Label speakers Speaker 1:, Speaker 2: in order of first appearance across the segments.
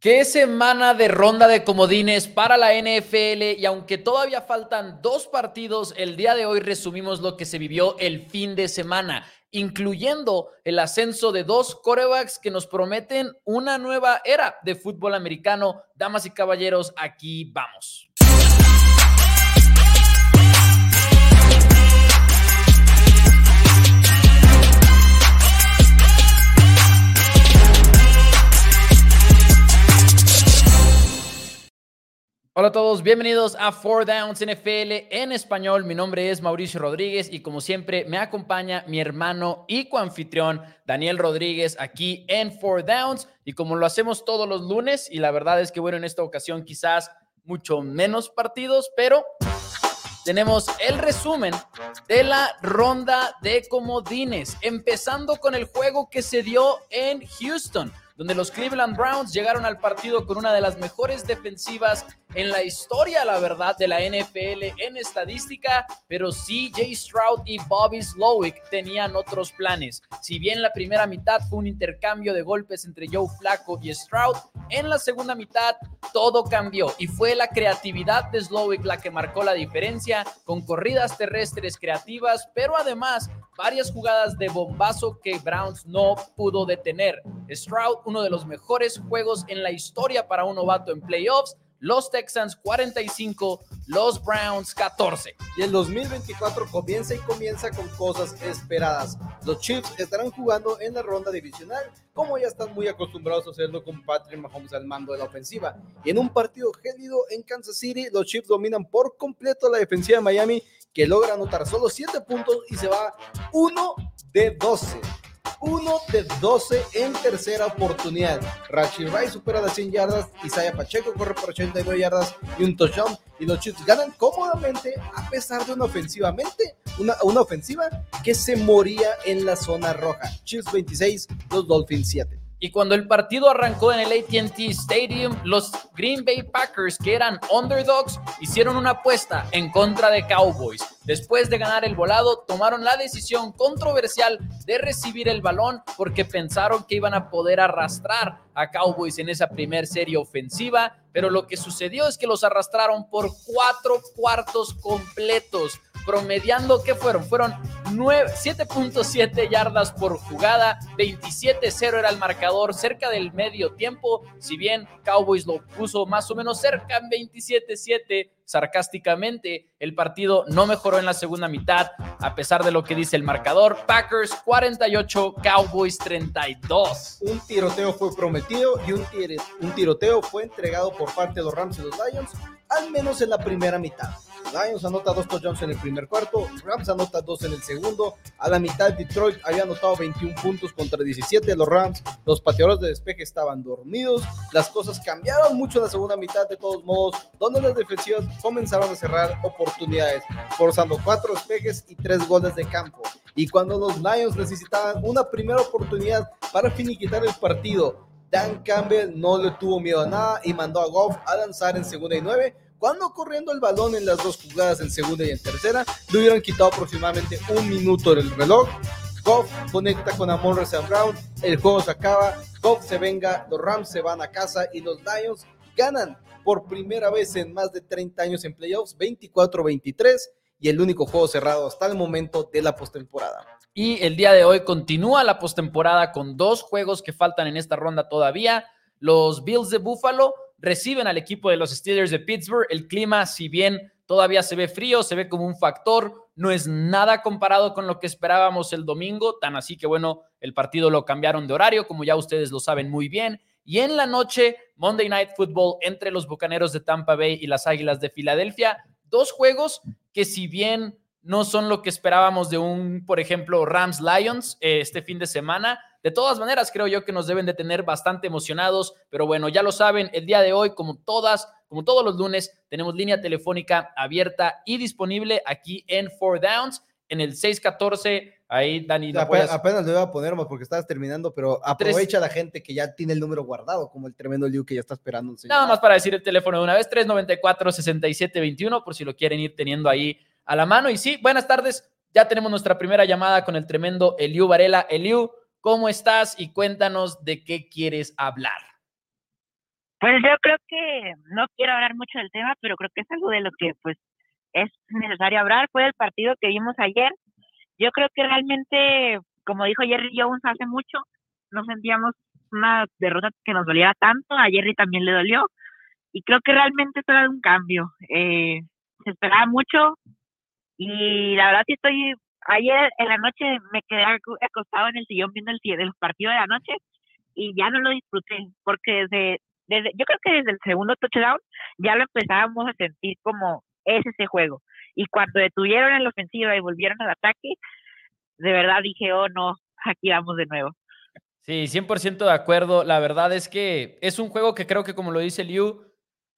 Speaker 1: Qué semana de ronda de comodines para la NFL y aunque todavía faltan dos partidos, el día de hoy resumimos lo que se vivió el fin de semana, incluyendo el ascenso de dos corebacks que nos prometen una nueva era de fútbol americano. Damas y caballeros, aquí vamos. Hola a todos, bienvenidos a Four Downs NFL en español. Mi nombre es Mauricio Rodríguez y como siempre me acompaña mi hermano y coanfitrión Daniel Rodríguez aquí en Four Downs. Y como lo hacemos todos los lunes, y la verdad es que bueno, en esta ocasión quizás mucho menos partidos, pero tenemos el resumen de la ronda de comodines, empezando con el juego que se dio en Houston donde los Cleveland Browns llegaron al partido con una de las mejores defensivas en la historia, la verdad, de la NFL en estadística, pero Jay Stroud y Bobby Slowick tenían otros planes. Si bien la primera mitad fue un intercambio de golpes entre Joe Flacco y Stroud, en la segunda mitad todo cambió y fue la creatividad de Slowick la que marcó la diferencia con corridas terrestres creativas, pero además varias jugadas de bombazo que Browns no pudo detener. Stroud, uno de los mejores juegos en la historia para un novato en playoffs, los Texans 45, los Browns 14.
Speaker 2: Y el 2024 comienza y comienza con cosas esperadas. Los Chiefs estarán jugando en la ronda divisional, como ya están muy acostumbrados a hacerlo con Patrick Mahomes al mando de la ofensiva. Y en un partido gélido en Kansas City, los Chiefs dominan por completo la defensiva de Miami, que logra anotar solo 7 puntos y se va 1 de 12. 1 de 12 en tercera oportunidad. Rashid Rice supera las 100 yardas, Isaiah Pacheco corre por 89 yardas y un touchdown. Y los Chiefs ganan cómodamente a pesar de una ofensivamente, una, una ofensiva que se moría en la zona roja. Chiefs 26, los Dolphins 7.
Speaker 1: Y cuando el partido arrancó en el ATT Stadium, los Green Bay Packers, que eran underdogs, hicieron una apuesta en contra de Cowboys. Después de ganar el volado, tomaron la decisión controversial de recibir el balón porque pensaron que iban a poder arrastrar a Cowboys en esa primer serie ofensiva, pero lo que sucedió es que los arrastraron por cuatro cuartos completos promediando, ¿qué fueron? Fueron 7.7 yardas por jugada, 27-0 era el marcador, cerca del medio tiempo, si bien Cowboys lo puso más o menos cerca en 27-7, sarcásticamente, el partido no mejoró en la segunda mitad, a pesar de lo que dice el marcador. Packers 48, Cowboys 32.
Speaker 2: Un tiroteo fue prometido y un, un tiroteo fue entregado por parte de los Rams y los Lions, al menos en la primera mitad. Lions anota dos touchdowns en el primer cuarto, Rams anota dos en el segundo. A la mitad, Detroit había anotado 21 puntos contra 17 de los Rams. Los pateadores de despeje estaban dormidos. Las cosas cambiaron mucho en la segunda mitad, de todos modos, donde las defensivas comenzaron a cerrar oportunidades, forzando cuatro despejes y tres goles de campo. Y cuando los Lions necesitaban una primera oportunidad para finiquitar el partido, Dan Campbell no le tuvo miedo a nada y mandó a Goff a lanzar en segunda y nueve cuando corriendo el balón en las dos jugadas en segunda y en tercera, le hubieran quitado aproximadamente un minuto del reloj. Goff conecta con Amon St. Brown, el juego se acaba, Goff se venga, los Rams se van a casa y los Lions ganan por primera vez en más de 30 años en playoffs, 24-23 y el único juego cerrado hasta el momento de la postemporada.
Speaker 1: Y el día de hoy continúa la postemporada con dos juegos que faltan en esta ronda todavía. Los Bills de Buffalo reciben al equipo de los Steelers de Pittsburgh. El clima, si bien todavía se ve frío, se ve como un factor, no es nada comparado con lo que esperábamos el domingo, tan así que bueno, el partido lo cambiaron de horario, como ya ustedes lo saben muy bien. Y en la noche, Monday Night Football entre los Bucaneros de Tampa Bay y las Águilas de Filadelfia. Dos juegos que si bien no son lo que esperábamos de un, por ejemplo, Rams Lions eh, este fin de semana, de todas maneras, creo yo que nos deben de tener bastante emocionados, pero bueno, ya lo saben, el día de hoy, como todas, como todos los lunes, tenemos línea telefónica abierta y disponible aquí en Four Downs, en el 614. Ahí, Dani.
Speaker 2: apenas, apenas, lo iba a poner porque estabas terminando, pero aprovecha la gente que ya tiene el número guardado, como el tremendo Liu que ya está esperando.
Speaker 1: Nada más para decir el teléfono de una vez: 394-6721, por si lo quieren ir teniendo ahí a la mano. Y sí, buenas tardes. Ya tenemos nuestra primera llamada con el tremendo Eliu Varela. Eliu, ¿Cómo estás? Y cuéntanos de qué quieres hablar.
Speaker 3: Pues yo creo que no quiero hablar mucho del tema, pero creo que es algo de lo que pues es necesario hablar. Fue el partido que vimos ayer. Yo creo que realmente, como dijo Jerry Jones hace mucho, no sentíamos una derrota que nos doliera tanto. A Jerry también le dolió. Y creo que realmente esto era un cambio. Eh, se esperaba mucho. Y la verdad sí estoy... Ayer en la noche me quedé acostado en el sillón viendo el, el partido de la noche y ya no lo disfruté porque desde desde, yo creo que desde el segundo touchdown ya lo empezábamos a sentir como es ese juego. Y cuando detuvieron en la ofensiva y volvieron al ataque, de verdad dije, oh no, aquí vamos de nuevo.
Speaker 1: Sí, 100% de acuerdo. La verdad es que es un juego que creo que, como lo dice Liu,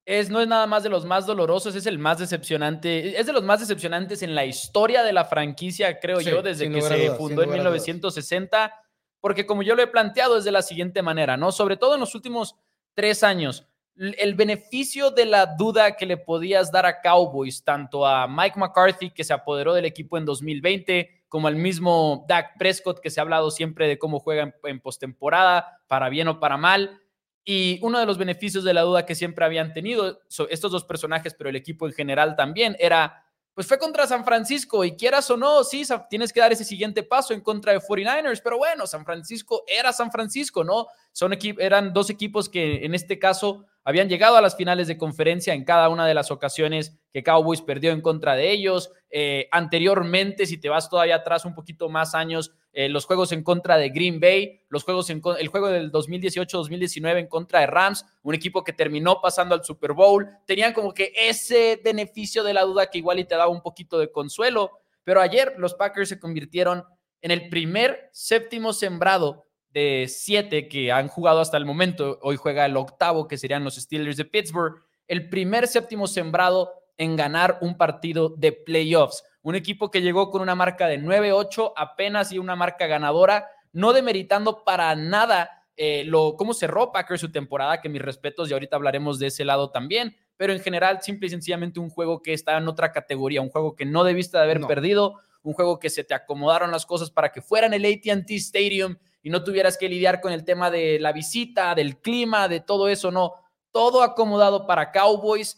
Speaker 1: es, no es nada más de los más dolorosos, es el más decepcionante, es de los más decepcionantes en la historia de la franquicia, creo yo, desde que se fundó en 1960, porque como yo lo he planteado es de la siguiente manera, ¿no? Sobre todo en los últimos tres años. El beneficio de la duda que le podías dar a Cowboys, tanto a Mike McCarthy, que se apoderó del equipo en 2020, como al mismo Dak Prescott, que se ha hablado siempre de cómo juega en, postemporada, para bien o para mal. Y uno de los beneficios de la duda que siempre habían tenido estos dos personajes, pero el equipo en general también, era pues fue contra San Francisco y quieras o no, sí, tienes que dar ese siguiente paso en contra de 49ers, pero bueno, San Francisco era San Francisco, ¿no? Son eran dos equipos que en este caso habían llegado a las finales de conferencia en cada una de las ocasiones que Cowboys perdió en contra de ellos. Eh, anteriormente, si te vas todavía atrás un poquito más años, eh, los juegos en contra de Green Bay, los juegos en, el juego del 2018-2019 en contra de Rams, un equipo que terminó pasando al Super Bowl, tenían como que ese beneficio de la duda que igual y te daba un poquito de consuelo, pero ayer los Packers se convirtieron en el primer séptimo sembrado de siete que han jugado hasta el momento. Hoy juega el octavo, que serían los Steelers de Pittsburgh. El primer séptimo sembrado en ganar un partido de playoffs. Un equipo que llegó con una marca de 9-8 apenas y una marca ganadora, no demeritando para nada eh, lo, cómo cerró Packers su temporada, que mis respetos y ahorita hablaremos de ese lado también, pero en general simple y sencillamente un juego que está en otra categoría, un juego que no debiste de haber perdido, un juego que se te acomodaron las cosas para que fuera en el ATT Stadium y no tuvieras que lidiar con el tema de la visita, del clima, de todo eso, no, todo acomodado para Cowboys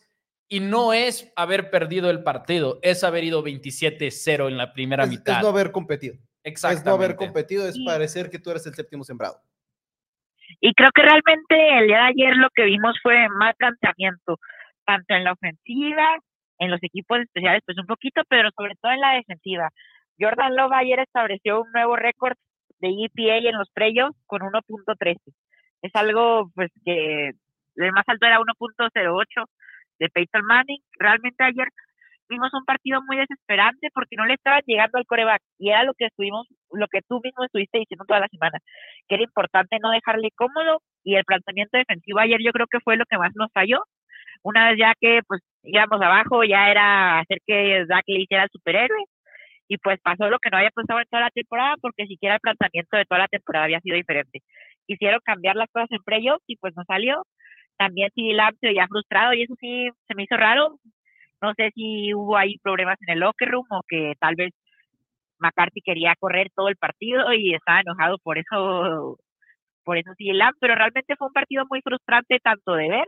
Speaker 1: y no es haber perdido el partido, es haber ido 27-0 en la primera mitad.
Speaker 2: Es no haber competido. Exactamente. Es no haber competido, es parecer que tú eres el séptimo sembrado.
Speaker 3: Y creo que realmente el día de ayer lo que vimos fue más planteamiento, tanto en la ofensiva, en los equipos especiales, pues un poquito, pero sobre todo en la defensiva. Jordan Love ayer estableció un nuevo récord de EPA en los playoffs con 1.13. Es algo pues que el más alto era 1.08 de Peyton Manning. Realmente ayer vimos un partido muy desesperante porque no le estaban llegando al coreback y era lo que estuvimos, lo que tú mismo estuviste diciendo toda la semana, que era importante no dejarle cómodo y el planteamiento defensivo ayer yo creo que fue lo que más nos falló. Una vez ya que pues íbamos abajo, ya era hacer que Zach le hiciera el superhéroe y pues pasó lo que no había pasado en toda la temporada porque siquiera el planteamiento de toda la temporada había sido diferente. Quisieron cambiar las cosas en playoffs y pues no salió también sí se veía frustrado y eso sí se me hizo raro. No sé si hubo ahí problemas en el locker room o que tal vez McCarthy quería correr todo el partido y estaba enojado por eso, por eso sí Lamb, pero realmente fue un partido muy frustrante tanto de ver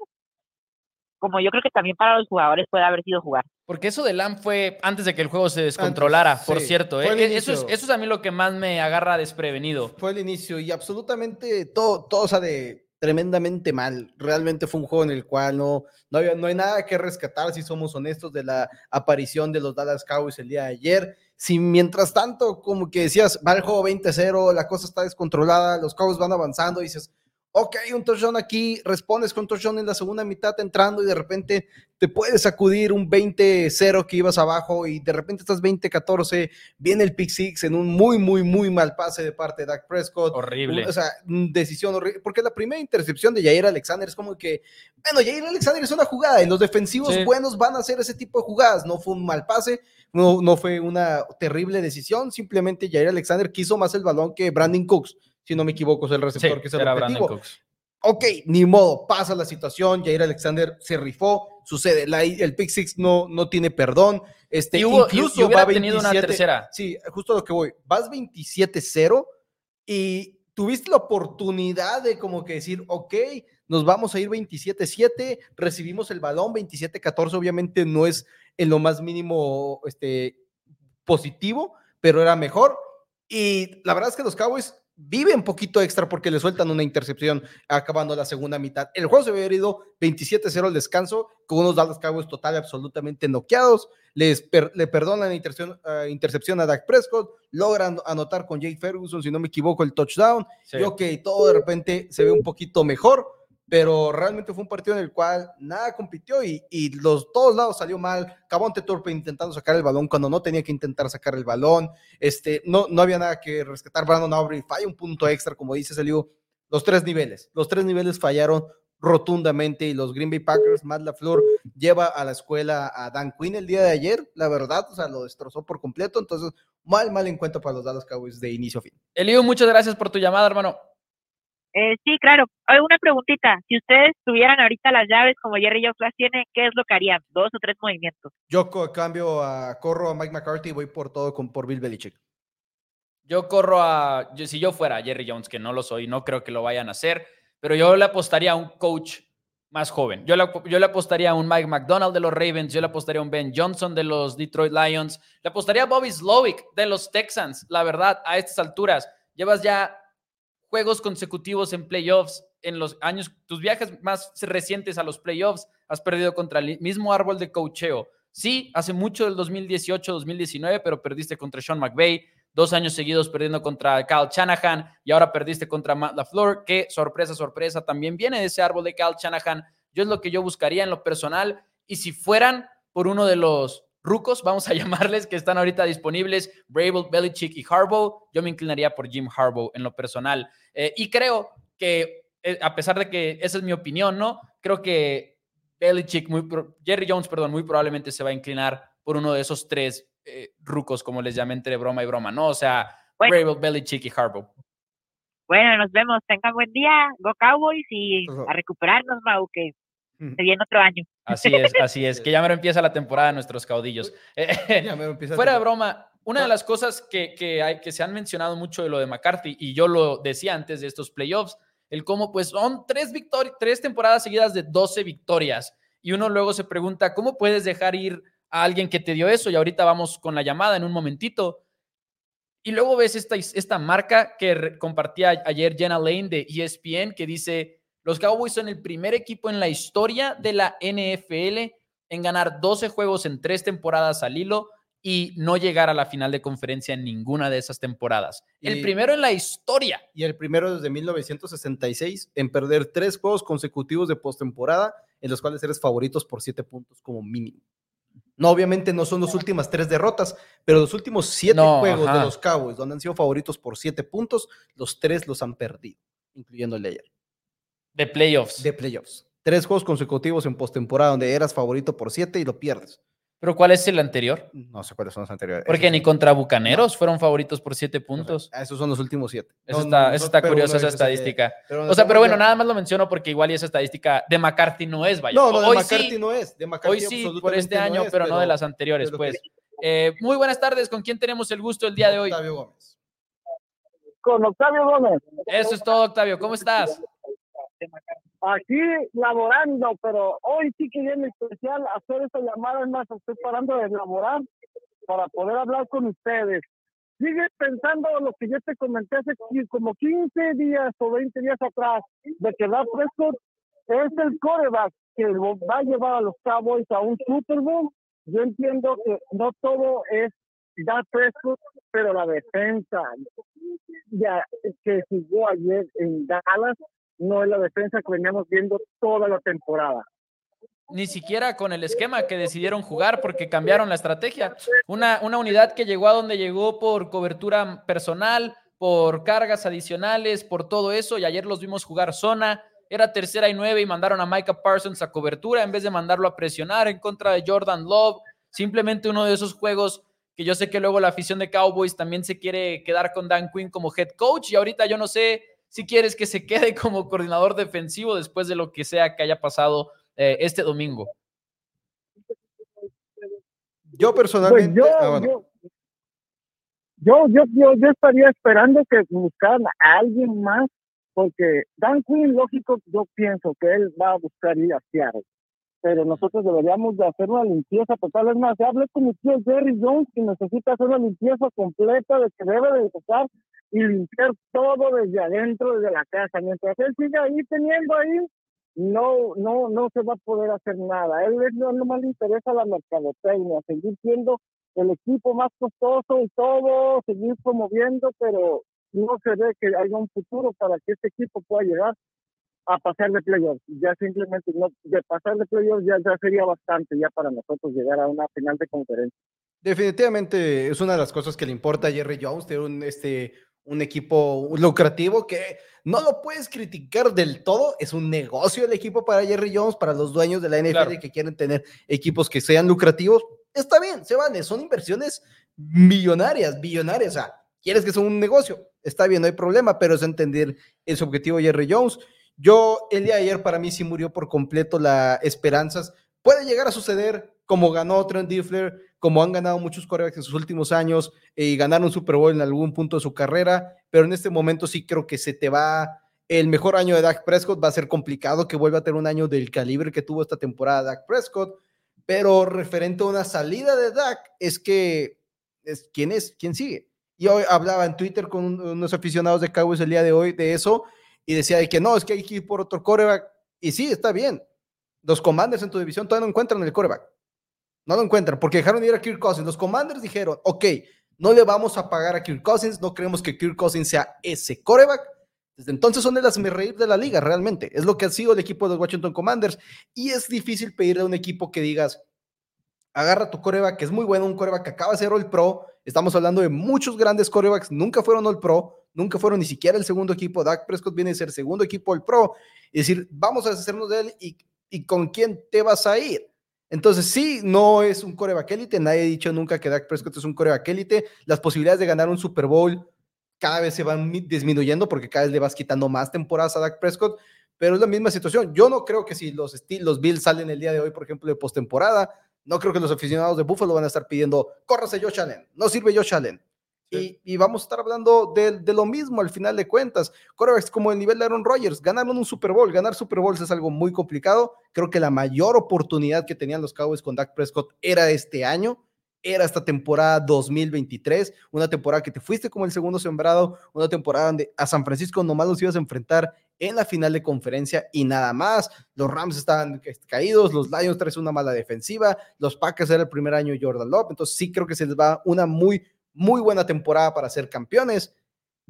Speaker 3: como yo creo que también para los jugadores puede haber sido jugar.
Speaker 1: Porque eso de Lamb fue antes de que el juego se descontrolara, por cierto. ¿eh? Eso, es, eso es a mí lo que más me agarra desprevenido.
Speaker 2: Fue el inicio y absolutamente todo, todo o sea, de tremendamente mal. Realmente fue un juego en el cual no, no, no hay nada que rescatar, si somos honestos, de la aparición de los Dallas Cowboys el día de ayer. Si mientras tanto, como que decías, va el juego 20-0, la cosa está descontrolada, los Cowboys van avanzando y dices, ok, un touchdown aquí, respondes con touchdown en la segunda mitad entrando y de repente te puedes sacudir un 20-0 que ibas abajo y de repente estás 20-14, viene el pick six en un muy, muy, muy mal pase de parte de Dak Prescott.
Speaker 1: Horrible.
Speaker 2: O sea, decisión horrible, porque la primera intercepción de Jair Alexander es como que, bueno, Jair Alexander es una jugada y los defensivos buenos van a hacer ese tipo de jugadas, no fue un mal pase, no, no fue una terrible decisión, simplemente Jair Alexander quiso más el balón que Brandon Cooks si no me equivoco, es el receptor que se el objetivo. Ok, ni modo, pasa la situación, Jair Alexander se rifó, sucede, el pick six no, no tiene perdón, este, incluso va 27, una tercera. Sí, justo lo que voy, vas 27-0 y tuviste la oportunidad de como que decir, ok, nos vamos a ir 27-7, recibimos el balón 27-14, obviamente no es en lo más mínimo este, positivo, pero era mejor. Y la verdad es que los Cowboys vive un poquito extra porque le sueltan una intercepción acabando la segunda mitad. El juego se había ido 27-0 al descanso, con unos Dallas Cowboys total absolutamente noqueados. Les le perdonan la intercepción, uh, intercepción, a Dak Prescott, logran anotar con Jake Ferguson, si no me equivoco, el touchdown. Sí. Y ok, todo de repente se ve un poquito mejor pero realmente fue un partido en el cual nada compitió y, los todos lados salió mal. Cabonte Torpe intentando sacar el balón cuando no tenía que intentar sacar el balón. Este, no, no había nada que rescatar. Brandon Aubrey falla un punto extra, como dice, salió los tres niveles. Los tres niveles fallaron rotundamente y los Green Bay Packers, Matt LaFleur lleva a la escuela a Dan Quinn el día de ayer, la verdad, o sea, lo destrozó por completo, entonces mal, mal encuentro para los Dallas Cowboys de inicio a fin.
Speaker 1: Elio, muchas gracias por tu llamada, hermano.
Speaker 3: Eh, sí, claro. Hay una preguntita. Si ustedes tuvieran ahorita las llaves como Jerry Jones las tiene, ¿qué es lo que harían? Dos o tres movimientos.
Speaker 2: Yo cambio a corro a Mike McCarthy y voy por todo con por Bill Belichick.
Speaker 1: Yo corro a yo, si yo fuera Jerry Jones, que no lo soy, no creo que lo vayan a hacer, pero yo le apostaría a un coach más joven. Yo le, yo le apostaría a un Mike McDonald de los Ravens, yo le apostaría a un Ben Johnson de los Detroit Lions, le apostaría a Bobby Slowick de los Texans. La verdad, a estas alturas, llevas ya juegos consecutivos en playoffs en los años, tus viajes más recientes a los playoffs, has perdido contra el mismo árbol de cocheo. Sí, hace mucho del 2018-2019, pero perdiste contra Sean McVay, dos años seguidos perdiendo contra Kyle Shanahan y ahora perdiste contra Matt LaFleur, que sorpresa, sorpresa, también viene de ese árbol de Kyle Shanahan. Yo es lo que yo buscaría en lo personal y si fueran por uno de los rucos, vamos a llamarles, que están ahorita disponibles, Brable, Belichick y Harbaugh. Yo me inclinaría por Jim Harbaugh en lo personal. Eh, y creo que, eh, a pesar de que esa es mi opinión, ¿no? Creo que Belichick, muy, Jerry Jones, perdón, muy probablemente se va a inclinar por uno de esos tres eh, rucos, como les llamé entre broma y broma, ¿no? O sea, bueno. Brable, Belichick y Harbaugh.
Speaker 3: Bueno, nos vemos. Tengan buen día. Go Cowboys y a recuperarnos, Mau, que se viene otro año.
Speaker 1: Así es, así es, que ya me empieza la temporada de nuestros caudillos. Fuera de broma, una de las cosas que, que, hay, que se han mencionado mucho de lo de McCarthy, y yo lo decía antes de estos playoffs, el cómo pues son tres, victorias, tres temporadas seguidas de 12 victorias. Y uno luego se pregunta, ¿cómo puedes dejar ir a alguien que te dio eso? Y ahorita vamos con la llamada en un momentito. Y luego ves esta, esta marca que compartía ayer Jenna Lane de ESPN, que dice, los Cowboys son el primer equipo en la historia de la NFL en ganar 12 juegos en tres temporadas al hilo y no llegar a la final de conferencia en ninguna de esas temporadas. Y, el primero en la historia.
Speaker 2: Y el primero desde 1966 en perder tres juegos consecutivos de postemporada en los cuales eres favoritos por siete puntos como mínimo. No, obviamente no son las últimas tres derrotas, pero los últimos siete no, juegos ajá. de los Cowboys, donde han sido favoritos por siete puntos, los tres los han perdido, incluyendo el de ayer.
Speaker 1: De playoffs.
Speaker 2: De playoffs. Tres juegos consecutivos en postemporada donde eras favorito por siete y lo pierdes.
Speaker 1: ¿Pero cuál es el anterior?
Speaker 2: No sé cuáles son los anteriores.
Speaker 1: Porque ni contra Bucaneros no. fueron favoritos por siete puntos.
Speaker 2: No sé. Esos son los últimos siete.
Speaker 1: Eso no, está, eso está curioso, esa estadística. Pero o sea, pero bueno, nada más lo menciono porque igual y esa estadística de McCarthy no es, vaya.
Speaker 2: No, no, de McCarthy
Speaker 1: sí,
Speaker 2: no es. De McCarthy
Speaker 1: hoy sí, por este año, es, pero, pero, no de las anteriores, pues. Eh, muy buenas tardes, ¿con quién tenemos el gusto el día de hoy?
Speaker 2: Octavio Gómez.
Speaker 4: Con Octavio Gómez.
Speaker 1: Eso es todo, Octavio. ¿Cómo estás?
Speaker 4: Aquí laborando, pero hoy sí quería en especial hacer esta llamada, es más, estoy parando de laborar para poder hablar con ustedes. Sigue pensando lo que yo te comenté hace como 15 días o 20 días atrás, de que Dak Prescott es el coreback que va a llevar a los Cowboys a un Super Bowl. Yo entiendo que no todo es Dak Prescott, pero la defensa ya que jugó ayer en Dallas no es la defensa que veníamos viendo toda la temporada.
Speaker 1: Ni siquiera con el esquema que decidieron jugar porque cambiaron la estrategia. Una, una unidad que llegó a donde llegó por cobertura personal, por cargas adicionales, por todo eso, y ayer los vimos jugar zona. Era tercera y nueve y mandaron a Micah Parsons a cobertura en vez de mandarlo a presionar en contra de Jordan Love. Simplemente uno de esos juegos que yo sé que luego la afición de Cowboys también se quiere quedar con Dan Quinn como head coach y ahorita yo no sé si quieres que se quede como coordinador defensivo después de lo que sea que haya pasado eh, este domingo.
Speaker 2: Yo personalmente.
Speaker 4: Pues yo, ah, bueno. yo, yo, yo, yo, estaría esperando que buscaran a alguien más porque Dan Quinn, lógico, yo pienso que él va a buscar ir a Seattle, pero nosotros deberíamos de hacer una limpieza total. Es más, hablé con mi tío Jerry Jones que necesita hacer una limpieza completa de que debe de empezar y limpiar todo desde adentro, desde la casa. Mientras él siga ahí teniendo ahí, no, no, no se va a poder hacer nada. Él no, no más le interesa la mercadotecnia, seguir siendo el equipo más costoso y todo, seguir promoviendo, pero no se ve que haya un futuro para que este equipo pueda llegar a pasar de playoffs. Ya simplemente no, de pasar de playoffs ya, ya sería bastante ya para nosotros llegar a una final de conferencia.
Speaker 2: Definitivamente es una de las cosas que le importa a Jerry Jones, tener un, este, un equipo lucrativo que no lo puedes criticar del todo. Es un negocio el equipo para Jerry Jones, para los dueños de la NFL que quieren tener equipos que sean lucrativos. Está bien, se vale, son inversiones millonarias, billonarias. O sea, quieres que sea un negocio, está bien, no hay problema, pero es entender ese objetivo de Jerry Jones. Yo, el día de ayer, para mí sí murió por completo las esperanzas. Puede llegar a suceder como ganó Trent Diffler, como han ganado muchos corebacks en sus últimos años eh, y ganaron Super Bowl en algún punto de su carrera, pero en este momento sí creo que se te va el mejor año de Dak Prescott, va a ser complicado que vuelva a tener un año del calibre que tuvo esta temporada Dak Prescott, pero referente a una salida de Dak es que es quién es, quién sigue. Y hoy hablaba en Twitter con unos aficionados de Cowboys el día de hoy de eso y decía de que no, es que hay que ir por otro coreback. Y sí, está bien. Los commanders en tu división todavía no encuentran el coreback. No lo encuentran porque dejaron ir a Kirk Cousins. Los Commanders dijeron, ok, no le vamos a pagar a Kirk Cousins, no creemos que Kirk Cousins sea ese coreback. Desde entonces son de las reír de la liga, realmente. Es lo que ha sido el equipo de los Washington Commanders. Y es difícil pedirle a un equipo que digas, agarra tu coreback, que es muy bueno, un coreback que acaba de ser All Pro. Estamos hablando de muchos grandes corebacks, nunca fueron All Pro, nunca fueron ni siquiera el segundo equipo. Dak Prescott viene a ser segundo equipo All Pro. Y decir, vamos a deshacernos de él y, y con quién te vas a ir. Entonces, sí, no es un coreback élite. Nadie ha dicho nunca que Dak Prescott es un coreback élite. Las posibilidades de ganar un Super Bowl cada vez se van disminuyendo porque cada vez le vas quitando más temporadas a Dak Prescott. Pero es la misma situación. Yo no creo que si los, los Bills salen el día de hoy, por ejemplo, de postemporada, no creo que los aficionados de Buffalo van a estar pidiendo, córrase Josh Allen. No sirve Josh Allen. Y, vamos a estar hablando de, lo mismo al final de cuentas. Corebacks como el nivel de Aaron Rodgers ganaron un Super Bowl. Ganar Super Bowls es algo muy complicado. Creo que la mayor oportunidad que tenían los Cowboys con Dak Prescott era este año. Era esta temporada 2023, una temporada que te fuiste como el segundo sembrado, una temporada donde a San Francisco nomás los ibas a enfrentar en la final de conferencia y nada más. Los Rams estaban caídos, los Lions traen una mala defensiva, los Packers era el primer año Jordan Love, entonces sí creo que se les va una muy muy buena temporada para ser campeones,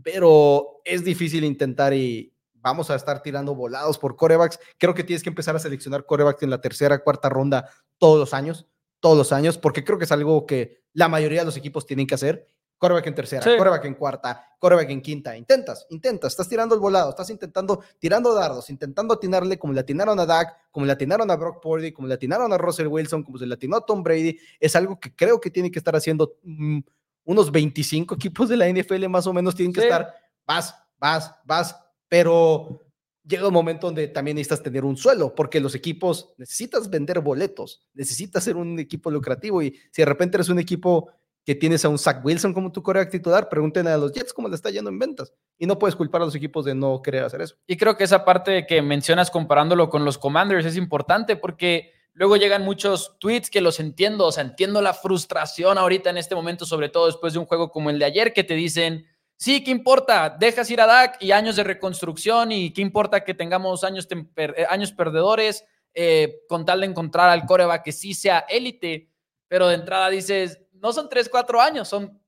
Speaker 2: pero es difícil intentar y vamos a estar tirando volados por corebacks. Creo que tienes que empezar a seleccionar corebacks en la tercera, cuarta ronda todos los años, todos los años, porque creo que es algo que la mayoría de los equipos tienen que hacer. Coreback en tercera, coreback en cuarta, coreback en quinta. Intentas, intentas, estás tirando el volado, estás intentando, tirando dardos, intentando atinarle como le atinaron a Dak, como le atinaron a Brock Purdy, como le atinaron a Russell Wilson, como se le atinó a Tom Brady. Es algo que creo que tiene que estar haciendo mm, unos 25 equipos de la NFL más o menos tienen que estar, vas, vas, vas, pero llega un momento donde también necesitas tener un suelo, porque los equipos necesitas vender boletos, necesitas ser un equipo lucrativo y si de repente eres un equipo que tienes a un Zach Wilson como tu coreback titular, pregúntenle a los Jets cómo le está yendo en ventas. Y no puedes culpar a los equipos de no querer hacer eso.
Speaker 1: Y creo que esa parte que mencionas comparándolo con los Commanders es importante porque Luego llegan muchos tweets que los entiendo, o sea, entiendo la frustración ahorita en este momento, sobre todo después de un juego como el de ayer, que te dicen, sí, ¿qué importa? Dejas ir a Dak y años de reconstrucción y qué importa que tengamos años, eh, años perdedores eh, con tal de encontrar al coreback que sí sea élite, pero de entrada dices, no son tres, cuatro años, son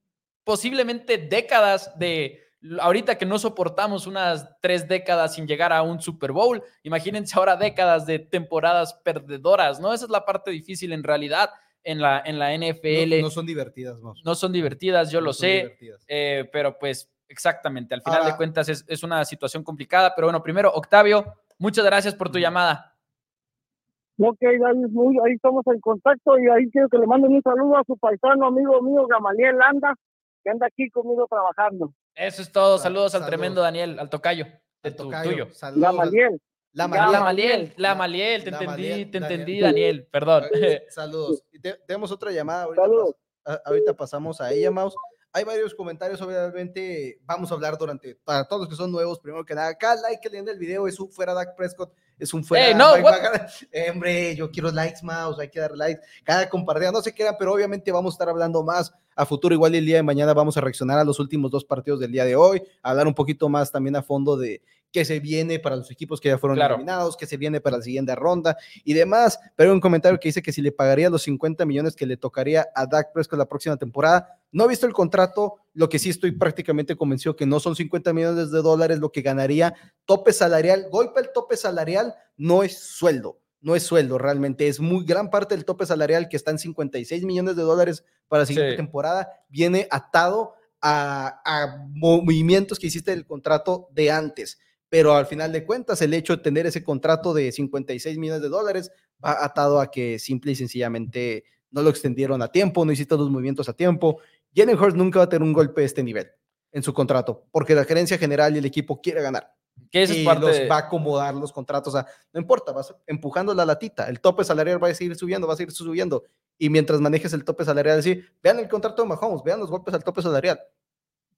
Speaker 1: posiblemente décadas de ahorita que no soportamos unas tres décadas sin llegar a un Super Bowl, imagínense ahora décadas de temporadas perdedoras, ¿no? Esa es la parte difícil en realidad en la, en la NFL.
Speaker 2: No, son divertidas,
Speaker 1: ¿no? No son divertidas, yo lo sé, eh, pero pues exactamente, al final de cuentas es, una situación complicada, pero bueno, primero, Octavio, muchas gracias por tu llamada.
Speaker 4: Ok, muy, ahí estamos en contacto y ahí quiero que le manden un saludo a su paisano amigo mío, Gamaliel Landa, que anda aquí conmigo trabajando.
Speaker 1: Eso es todo. Saludos al tremendo Daniel, al tocayo. De tu, tuyo.
Speaker 4: La Maliel.
Speaker 1: La Maliel. La Maliel. Te entendí, te entendí, Daniel. Perdón.
Speaker 2: Saludos. tenemos otra llamada. Ahorita, Saludos. ahorita pasamos a ella, Maus. hay varios comentarios, obviamente vamos a hablar durante, para todos los que son nuevos, primero que nada, cada like que le den el video es un fuera Dak Prescott, es un fuera.
Speaker 1: Hey, no,
Speaker 2: eh, hombre, yo quiero likes, mouse, hay que dar likes, cada compartida, no se queda, pero obviamente vamos a estar hablando más a futuro, igual el día de mañana vamos a reaccionar a los últimos dos partidos del día de hoy, a hablar un poquito más también a fondo de qué se viene para los equipos que ya fueron eliminados, qué se viene para la siguiente ronda y demás. Pero hay un comentario que dice que si le pagaría los 50 millones que le tocaría a Dak Prescott la próxima temporada, no he visto el contrato, lo que sí estoy prácticamente convencido que no son 50 millones de dólares lo que ganaría tope salarial. Golpe el tope salarial no es sueldo, no es sueldo realmente, es muy gran parte del tope salarial que está en 56 millones de dólares para la siguiente temporada, viene atado a, a, movimientos que hiciste del contrato de antes pero al final de cuentas el hecho de tener ese contrato de 56 millones de dólares va atado a que simple y sencillamente no lo extendieron a tiempo, no hiciste los movimientos a tiempo. Jalen Hurts nunca va a tener un golpe de este nivel en su contrato, porque la gerencia general y el equipo quiere ganar.
Speaker 1: Que es
Speaker 2: y
Speaker 1: parte
Speaker 2: los va a acomodar los contratos. O sea, no importa, vas empujando la latita. El tope salarial va a seguir subiendo, va a seguir subiendo. Y mientras manejes el tope salarial, así, vean el contrato de Mahomes, vean los golpes al tope salarial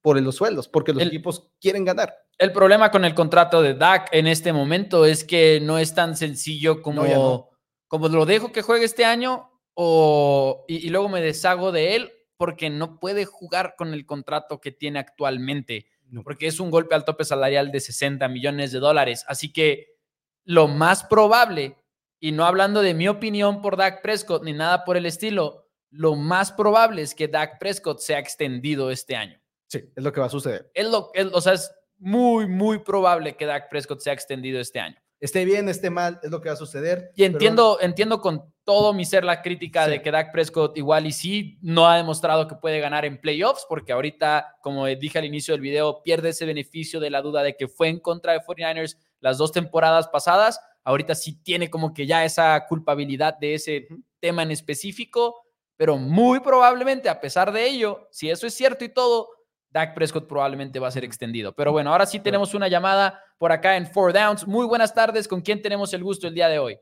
Speaker 2: por los sueldos, porque los equipos quieren ganar.
Speaker 1: El problema con el contrato de Dak en este momento es que no es tan sencillo como, como lo dejo que juegue este año o, y, luego me deshago de él porque no puede jugar con el contrato que tiene actualmente, porque es un golpe al tope salarial de 60 millones de dólares. Así que lo más probable, y no hablando de mi opinión por Dak Prescott ni nada por el estilo, lo más probable es que Dak Prescott sea extendido este año.
Speaker 2: Sí, es lo que va a suceder.
Speaker 1: Es lo, o sea, es muy, muy probable que Dak Prescott sea extendido este año.
Speaker 2: Esté bien, esté mal, es lo que va a suceder.
Speaker 1: Y entiendo, entiendo con todo mi ser la crítica de que Dak Prescott igual y sí no ha demostrado que puede ganar en playoffs, porque ahorita, como dije al inicio del video, pierde ese beneficio de la duda de que fue en contra de 49ers las dos temporadas pasadas. Ahorita sí tiene como que ya esa culpabilidad de ese tema en específico, pero muy probablemente, a pesar de ello, si eso es cierto y todo, Dak Prescott probablemente va a ser extendido. Pero bueno, ahora sí tenemos una llamada por acá en Four Downs. Muy buenas tardes. ¿Con quién tenemos el gusto el día de hoy?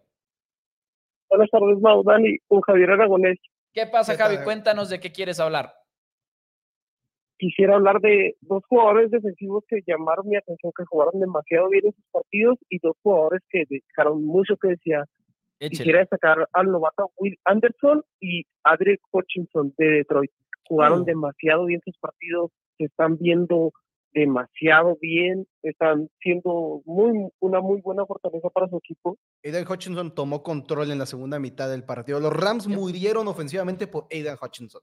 Speaker 4: Buenas tardes, Mau, Dani, con Javier Aragonés.
Speaker 1: ¿Qué pasa, Javi? Cuéntanos de qué quieres hablar.
Speaker 4: Quisiera hablar de dos jugadores defensivos que llamaron mi atención, que jugaron demasiado bien en sus partidos y dos jugadores que dejaron mucho que decía. Quisiera destacar al novato Will Anderson y Adric Hutchinson de Detroit. Jugaron uh. demasiado bien sus partidos, se están viendo demasiado bien, están siendo muy, una muy buena fortaleza para su equipo.
Speaker 2: Aidan Hutchinson tomó control en la segunda mitad del partido. Los Rams murieron ofensivamente por Aidan Hutchinson.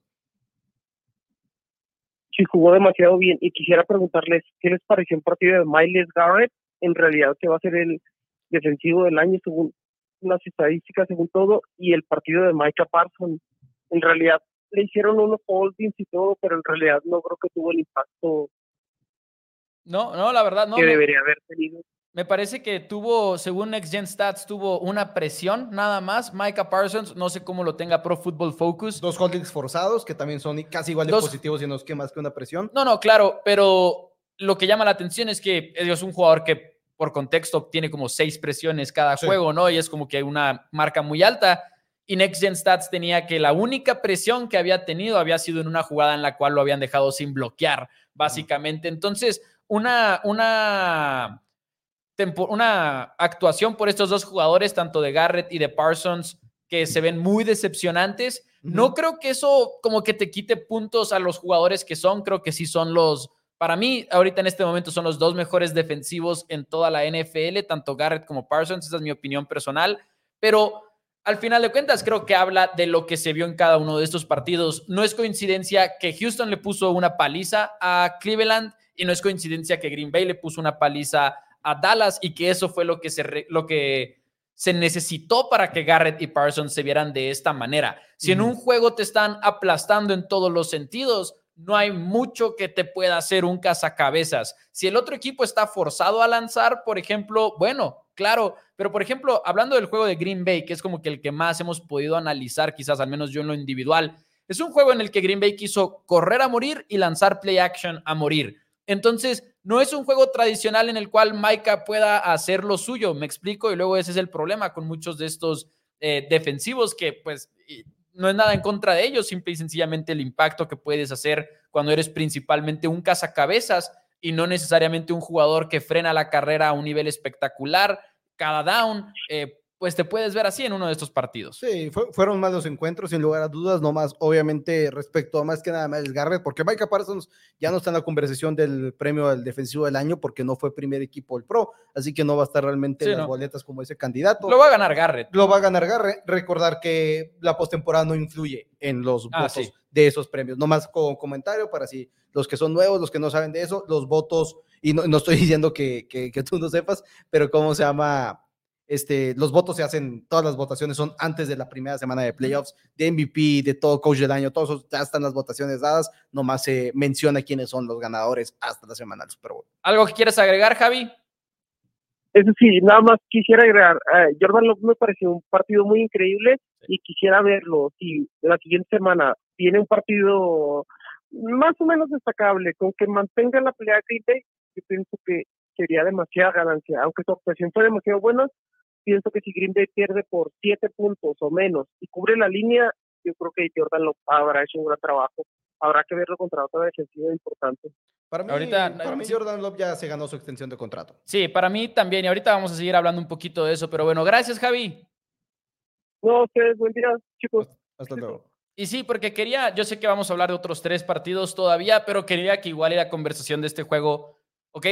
Speaker 4: Sí, jugó demasiado bien y quisiera preguntarles qué les pareció el partido de Miles Garrett, en realidad que va a ser el defensivo del año según las estadísticas, según todo, y el partido de Micah Parsons, en realidad le hicieron unos holdings y todo, pero en realidad no creo que tuvo el impacto
Speaker 1: no, no, la verdad no.
Speaker 4: Que debería haber tenido.
Speaker 1: Me parece que tuvo, según Next Gen Stats, tuvo una presión nada más. Micah Parsons, no sé cómo lo tenga Pro Football Focus.
Speaker 2: Dos holdings forzados, que también son casi igual de positivos y no es que más que una presión.
Speaker 1: No, no, claro, pero lo que llama la atención es que es un jugador que por contexto tiene como seis presiones cada juego, ¿no? Y es como que una marca muy alta. Y Next Gen Stats tenía que la única presión que había tenido había sido en una jugada en la cual lo habían dejado sin bloquear, básicamente. Entonces, una, una, una actuación por estos dos jugadores, tanto de Garrett y de Parsons, que se ven muy decepcionantes. No creo que eso como que te quite puntos a los jugadores que son, creo que sí son los, para mí, ahorita en este momento son los dos mejores defensivos en toda la NFL, tanto Garrett como Parsons, esa es mi opinión personal, pero al final de cuentas, creo que habla de lo que se vio en cada uno de estos partidos. No es coincidencia que Houston le puso una paliza a Cleveland y no es coincidencia que Green Bay le puso una paliza a Dallas y que eso fue lo que se, lo que se necesitó para que Garrett y Parsons se vieran de esta manera. Si en un juego te están aplastando en todos los sentidos, no hay mucho que te pueda hacer un cazacabezas. Si el otro equipo está forzado a lanzar, por ejemplo, bueno, claro, pero por ejemplo, hablando del juego de Green Bay, que es como que el que más hemos podido analizar, quizás al menos yo en lo individual, es un juego en el que Green Bay quiso correr a morir y lanzar play action a morir. Entonces, no es un juego tradicional en el cual Micah pueda hacer lo suyo, me explico, y luego ese es el problema con muchos de estos eh, defensivos que pues no es nada en contra de ellos, simple y sencillamente el impacto que puedes hacer cuando eres principalmente un cazacabezas y no necesariamente un jugador que frena la carrera a un nivel espectacular cada down. Eh, pues te puedes ver así en uno de estos partidos.
Speaker 2: Sí, fueron malos encuentros, sin lugar a dudas, no más, obviamente, respecto a más que nada más Garrett, porque Micah Parsons ya no está en la conversación del premio al defensivo del año porque no fue primer equipo el Pro, así que no va a estar realmente en las boletas como ese candidato.
Speaker 1: Lo va a ganar Garrett.
Speaker 2: Lo va a ganar Garrett. Recordar que la postemporada no influye en los ah, votos de esos premios. No más con comentario para si los que son nuevos, los que no saben de eso, los votos, y no, estoy diciendo que, que, que tú no sepas, pero cómo se llama este, los votos se hacen, todas las votaciones son antes de la primera semana de playoffs, de MVP, de todo coach del año, todos ya están las votaciones dadas, nomás se menciona quiénes son los ganadores hasta la semana del Super Bowl.
Speaker 1: ¿Algo que quieres agregar, Javi?
Speaker 4: Eso sí, nada más quisiera agregar, eh, Jordan Love me pareció un partido muy increíble y quisiera verlo, si la siguiente semana tiene un partido más o menos destacable, con que mantenga la pelea de Green yo pienso que sería demasiada ganancia, aunque su actuación fue demasiado buena, pienso que si Green Bay pierde por siete puntos o menos y cubre la línea, yo creo que Jordan lo habrá hecho un gran trabajo. Habrá que verlo contra otra defensiva importante.
Speaker 2: Para mí, ahorita, para mí Jordan Love ya se ganó su extensión de contrato.
Speaker 1: Sí, para mí también. Y ahorita vamos a seguir hablando un poquito de eso. Pero bueno, gracias, Javi.
Speaker 4: No, ustedes, buen día, chicos.
Speaker 2: Hasta luego.
Speaker 1: Y sí, porque quería, yo sé que vamos a hablar de otros tres partidos todavía, pero quería que igual la conversación de este juego, ok,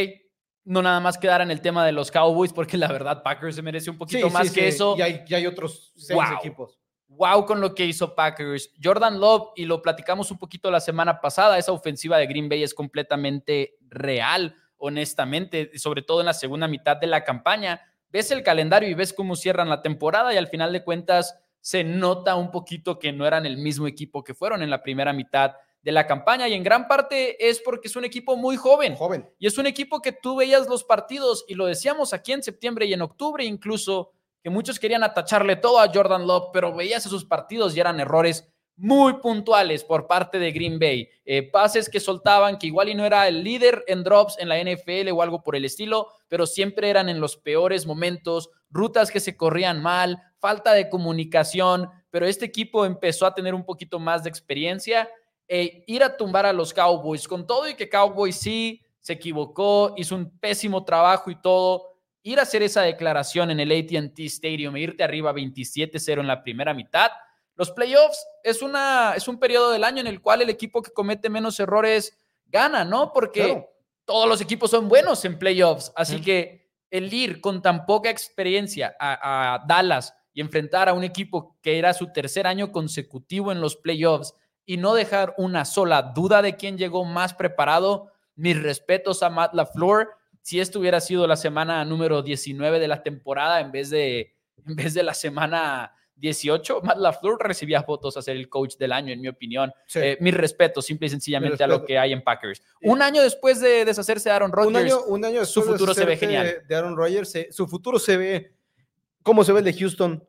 Speaker 1: no nada más quedar en el tema de los Cowboys, porque la verdad Packers se merece un poquito más que eso.
Speaker 2: Y hay, hay otros seis equipos.
Speaker 1: Wow con lo que hizo Packers. Jordan Love, y lo platicamos un poquito la semana pasada, esa ofensiva de Green Bay es completamente real, honestamente, sobre todo en la segunda mitad de la campaña. Ves el calendario y ves cómo cierran la temporada y al final de cuentas se nota un poquito que no eran el mismo equipo que fueron en la primera mitad de la campaña y en gran parte es porque es un equipo muy joven.
Speaker 2: Joven.
Speaker 1: Y es un equipo que tú veías los partidos y lo decíamos aquí en septiembre y en octubre incluso, que muchos querían atacharle todo a Jordan Love, pero veías esos partidos y eran errores muy puntuales por parte de Green Bay. Eh, pases que soltaban, que igual y no era el líder en drops en la NFL o algo por el estilo, pero siempre eran en los peores momentos, rutas que se corrían mal, falta de comunicación, pero este equipo empezó a tener un poquito más de experiencia e ir a tumbar a los Cowboys, con todo y que Cowboys sí se equivocó, hizo un pésimo trabajo y todo, ir a hacer esa declaración en el ATT Stadium e irte arriba 27-0 en la primera mitad. Los playoffs es, una, es un periodo del año en el cual el equipo que comete menos errores gana, ¿no? Porque todos los equipos son buenos en playoffs. Así que el ir con tan poca experiencia a, a Dallas y enfrentar a un equipo que era su tercer año consecutivo en los playoffs y no dejar una sola duda de quién llegó más preparado. Mis respetos a Matt LaFleur. Si esto hubiera sido la semana número 19 de la temporada en vez de, en vez de la semana 18, Matt LaFleur recibía votos a ser el coach del año, en mi opinión. Eh, mis respetos, simple y sencillamente a lo que hay en Packers. Un año después de deshacerse de Aaron Rodgers,
Speaker 2: un año,
Speaker 1: su futuro se ve genial.
Speaker 2: De Aaron Rodgers, su futuro se ve como se ve el de Houston,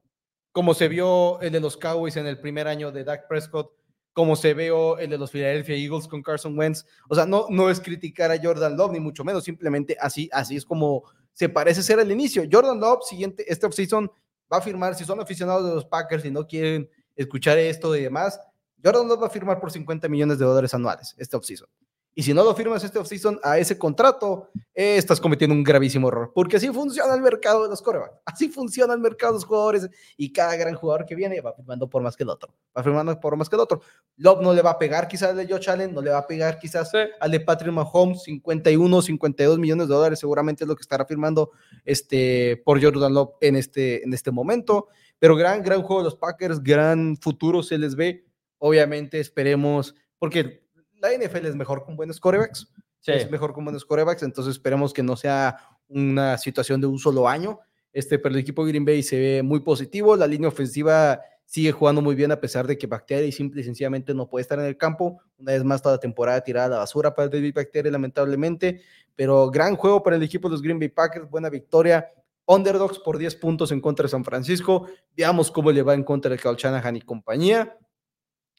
Speaker 2: como se vio el de los Cowboys en el primer año de Dak Prescott como se veo el de los Philadelphia Eagles con Carson Wentz. O sea, no, no es criticar a Jordan Love, ni mucho menos, simplemente así, así es como se parece ser el inicio. Jordan Love, siguiente, este offseason, va a firmar, si son aficionados de los Packers y no quieren escuchar esto y demás, Jordan Love va a firmar por 50 millones de dólares anuales este offseason. Y si no lo firmas este offseason a ese contrato, eh, estás cometiendo un gravísimo error. Porque así funciona el mercado de los corebacks. Así funciona el mercado de los jugadores. Y cada gran jugador que viene va firmando por más que el otro. Va firmando por más que el otro. Love no le va a pegar quizás al de Josh Allen, no le va a pegar quizás al de Patrick Mahomes. 51, 52 millones de dólares seguramente es lo que estará firmando este, por Jordan Love en este, en este momento. Pero gran, gran juego de los Packers, gran futuro se les ve. Obviamente esperemos, porque la NFL es mejor con buenos corebacks. Es mejor con buenos corebacks, entonces esperemos que no sea una situación de un solo año. Este, pero el equipo de Green Bay se ve muy positivo. La línea ofensiva sigue jugando muy bien a pesar de que Bacteria simple y sencillamente no puede estar en el campo. Una vez más toda la temporada tirada a la basura para David Bacteria, lamentablemente. Pero gran juego para el equipo de los Green Bay Packers, buena victoria. Underdogs por 10 puntos en contra de San Francisco. Veamos cómo le va en contra de Cal Shanahan y compañía.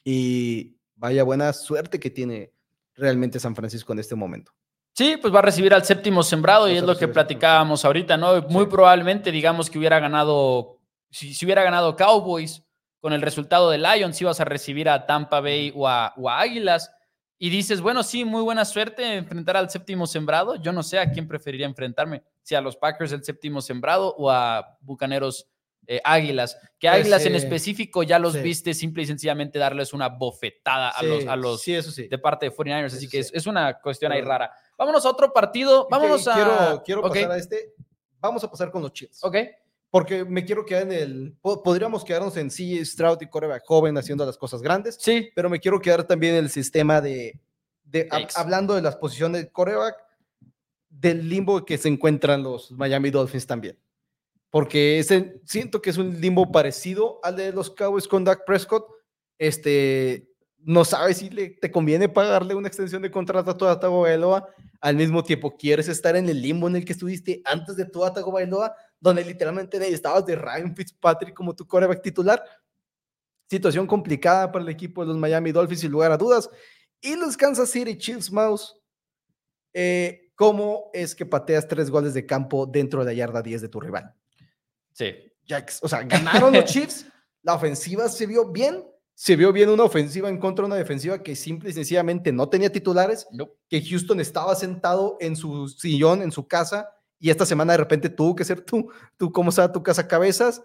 Speaker 2: Y vaya buena suerte que tiene realmente San Francisco en este momento.
Speaker 1: Sí, pues va a recibir al séptimo sembrado y es lo que platicábamos ahorita, ¿no? Muy probablemente, digamos que hubiera ganado, si, hubiera ganado Cowboys con el resultado de Lions ibas a recibir a Tampa Bay o a, o a Águilas. Y dices, bueno, sí, muy buena suerte enfrentar al séptimo sembrado. Yo no sé a quién preferiría enfrentarme, si a los Packers el séptimo sembrado o a Bucaneros eh, Águilas. Que
Speaker 2: Pues,
Speaker 1: Águilas en específico ya los
Speaker 2: sí.
Speaker 1: viste simple y sencillamente darles una bofetada a
Speaker 2: Sí,
Speaker 1: los, a los
Speaker 2: sí, eso sí.
Speaker 1: de parte de 49ers. Así que
Speaker 2: sí.
Speaker 1: es, es una cuestión ahí rara. Vámonos a otro partido. Vámonos a.
Speaker 2: Quiero, pasar a este. Vamos a pasar con los Chiefs.
Speaker 1: ok.
Speaker 2: Porque me quiero quedar en el. po- Podríamos quedarnos en CJ Stroud y Coreback joven haciendo las cosas grandes.
Speaker 1: Sí,
Speaker 2: pero me quiero quedar también en el sistema de, de- hablando de las posiciones de coreback, del limbo que se encuentran los Miami Dolphins también. Porque siento que es un limbo parecido al de los Cowboys con Dak Prescott. Este, no sabes si le, te conviene pagarle una extensión de contrato a Tua Tagovailoa. Al mismo tiempo, quieres estar en el limbo en el que estuviste antes de Tua Tagovailoa, donde literalmente necesitabas de Ryan Fitzpatrick como tu coreback titular situación complicada para el equipo de los Miami Dolphins, sin lugar a dudas. Y los Kansas City Chiefs, Mouse, eh, ¿cómo es que pateas tres goles de campo dentro de la yarda 10 de tu rival?
Speaker 1: Sí.
Speaker 2: O sea, ganaron los Chiefs, la ofensiva se vio bien, se vio bien una ofensiva en contra de una defensiva que simple y sencillamente no tenía titulares, que Houston estaba sentado en su sillón, en su casa, y esta semana de repente tuvo que ser tú, tú cómo está tu casa cabezas,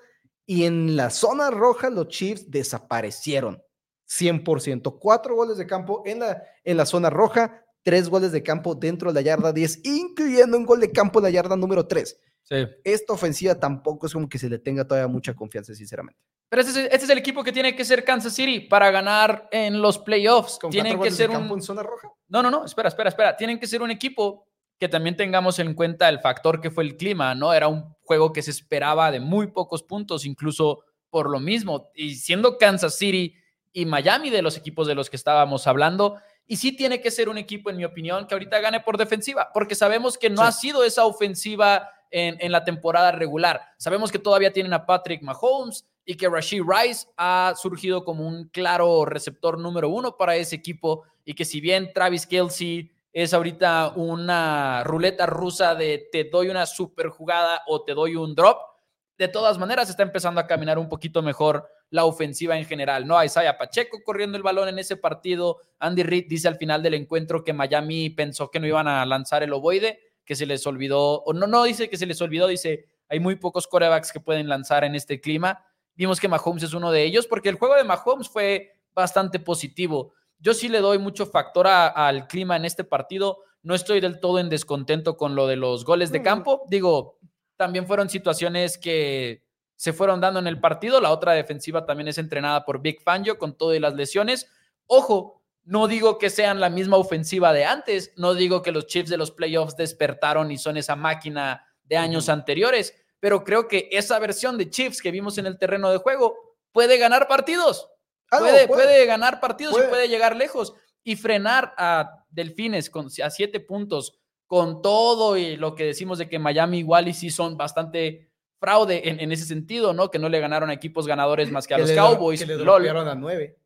Speaker 2: y en la zona roja los Chiefs desaparecieron, 100%, cuatro goles de campo en la, en la zona roja, tres goles de campo dentro de la yarda 10, incluyendo un gol de campo en la yarda número 3.
Speaker 1: Sí.
Speaker 2: Esta ofensiva tampoco es como que se le tenga todavía mucha confianza, sinceramente.
Speaker 1: Pero este es, este es el equipo que tiene que ser Kansas City para ganar en los playoffs.
Speaker 2: Con
Speaker 1: Tienen que
Speaker 2: de
Speaker 1: ser
Speaker 2: campo
Speaker 1: un.
Speaker 2: en zona roja.
Speaker 1: No, no, no, espera, espera, espera. Tienen que ser un equipo que también tengamos en cuenta el factor que fue el clima, ¿no? Era un juego que se esperaba de muy pocos puntos, incluso por lo mismo. Y siendo Kansas City y Miami de los equipos de los que estábamos hablando, y sí tiene que ser un equipo, en mi opinión, que ahorita gane por defensiva, porque sabemos que no
Speaker 2: Sí.
Speaker 1: ha sido esa ofensiva en, la temporada regular. Sabemos que todavía tienen a Patrick Mahomes y que Rashid Rice ha surgido como un claro receptor número uno para ese equipo y que si bien Travis Kelsey es ahorita una ruleta rusa de te doy una super jugada o te doy un drop, de todas maneras está empezando a caminar un poquito mejor la ofensiva en general, ¿no? Isaiah Pacheco corriendo el balón en ese partido. Andy Reid dice al final del encuentro que Miami pensó que no iban a lanzar el ovoide, que se les olvidó, o no, no dice que se les olvidó, dice, hay muy pocos corebacks que pueden lanzar en este clima. Vimos que Mahomes es uno de ellos, porque el juego de Mahomes fue bastante positivo. Yo sí le doy mucho factor a- al clima en este partido. No estoy del todo en descontento con lo de los goles de
Speaker 2: Mm.
Speaker 1: campo. Digo, también fueron situaciones que se fueron dando en el partido. La otra defensiva también es entrenada por Big Fangio con todo y las lesiones. Ojo, no digo que sean la misma ofensiva de antes. No digo que los Chiefs de los playoffs despertaron y son esa máquina de años anteriores, pero creo que esa versión de Chiefs que vimos en el terreno de juego puede ganar partidos.
Speaker 2: Ah, no,
Speaker 1: puede, puede, ganar partidos
Speaker 2: Puede.
Speaker 1: y puede llegar lejos y frenar a Delfines con, a siete puntos con todo y lo que decimos de que Miami igual y sí son bastante fraude en, en ese sentido, ¿no? Que no le ganaron a equipos ganadores más que a
Speaker 2: Que
Speaker 1: los Cowboys.
Speaker 2: Que le a nueve.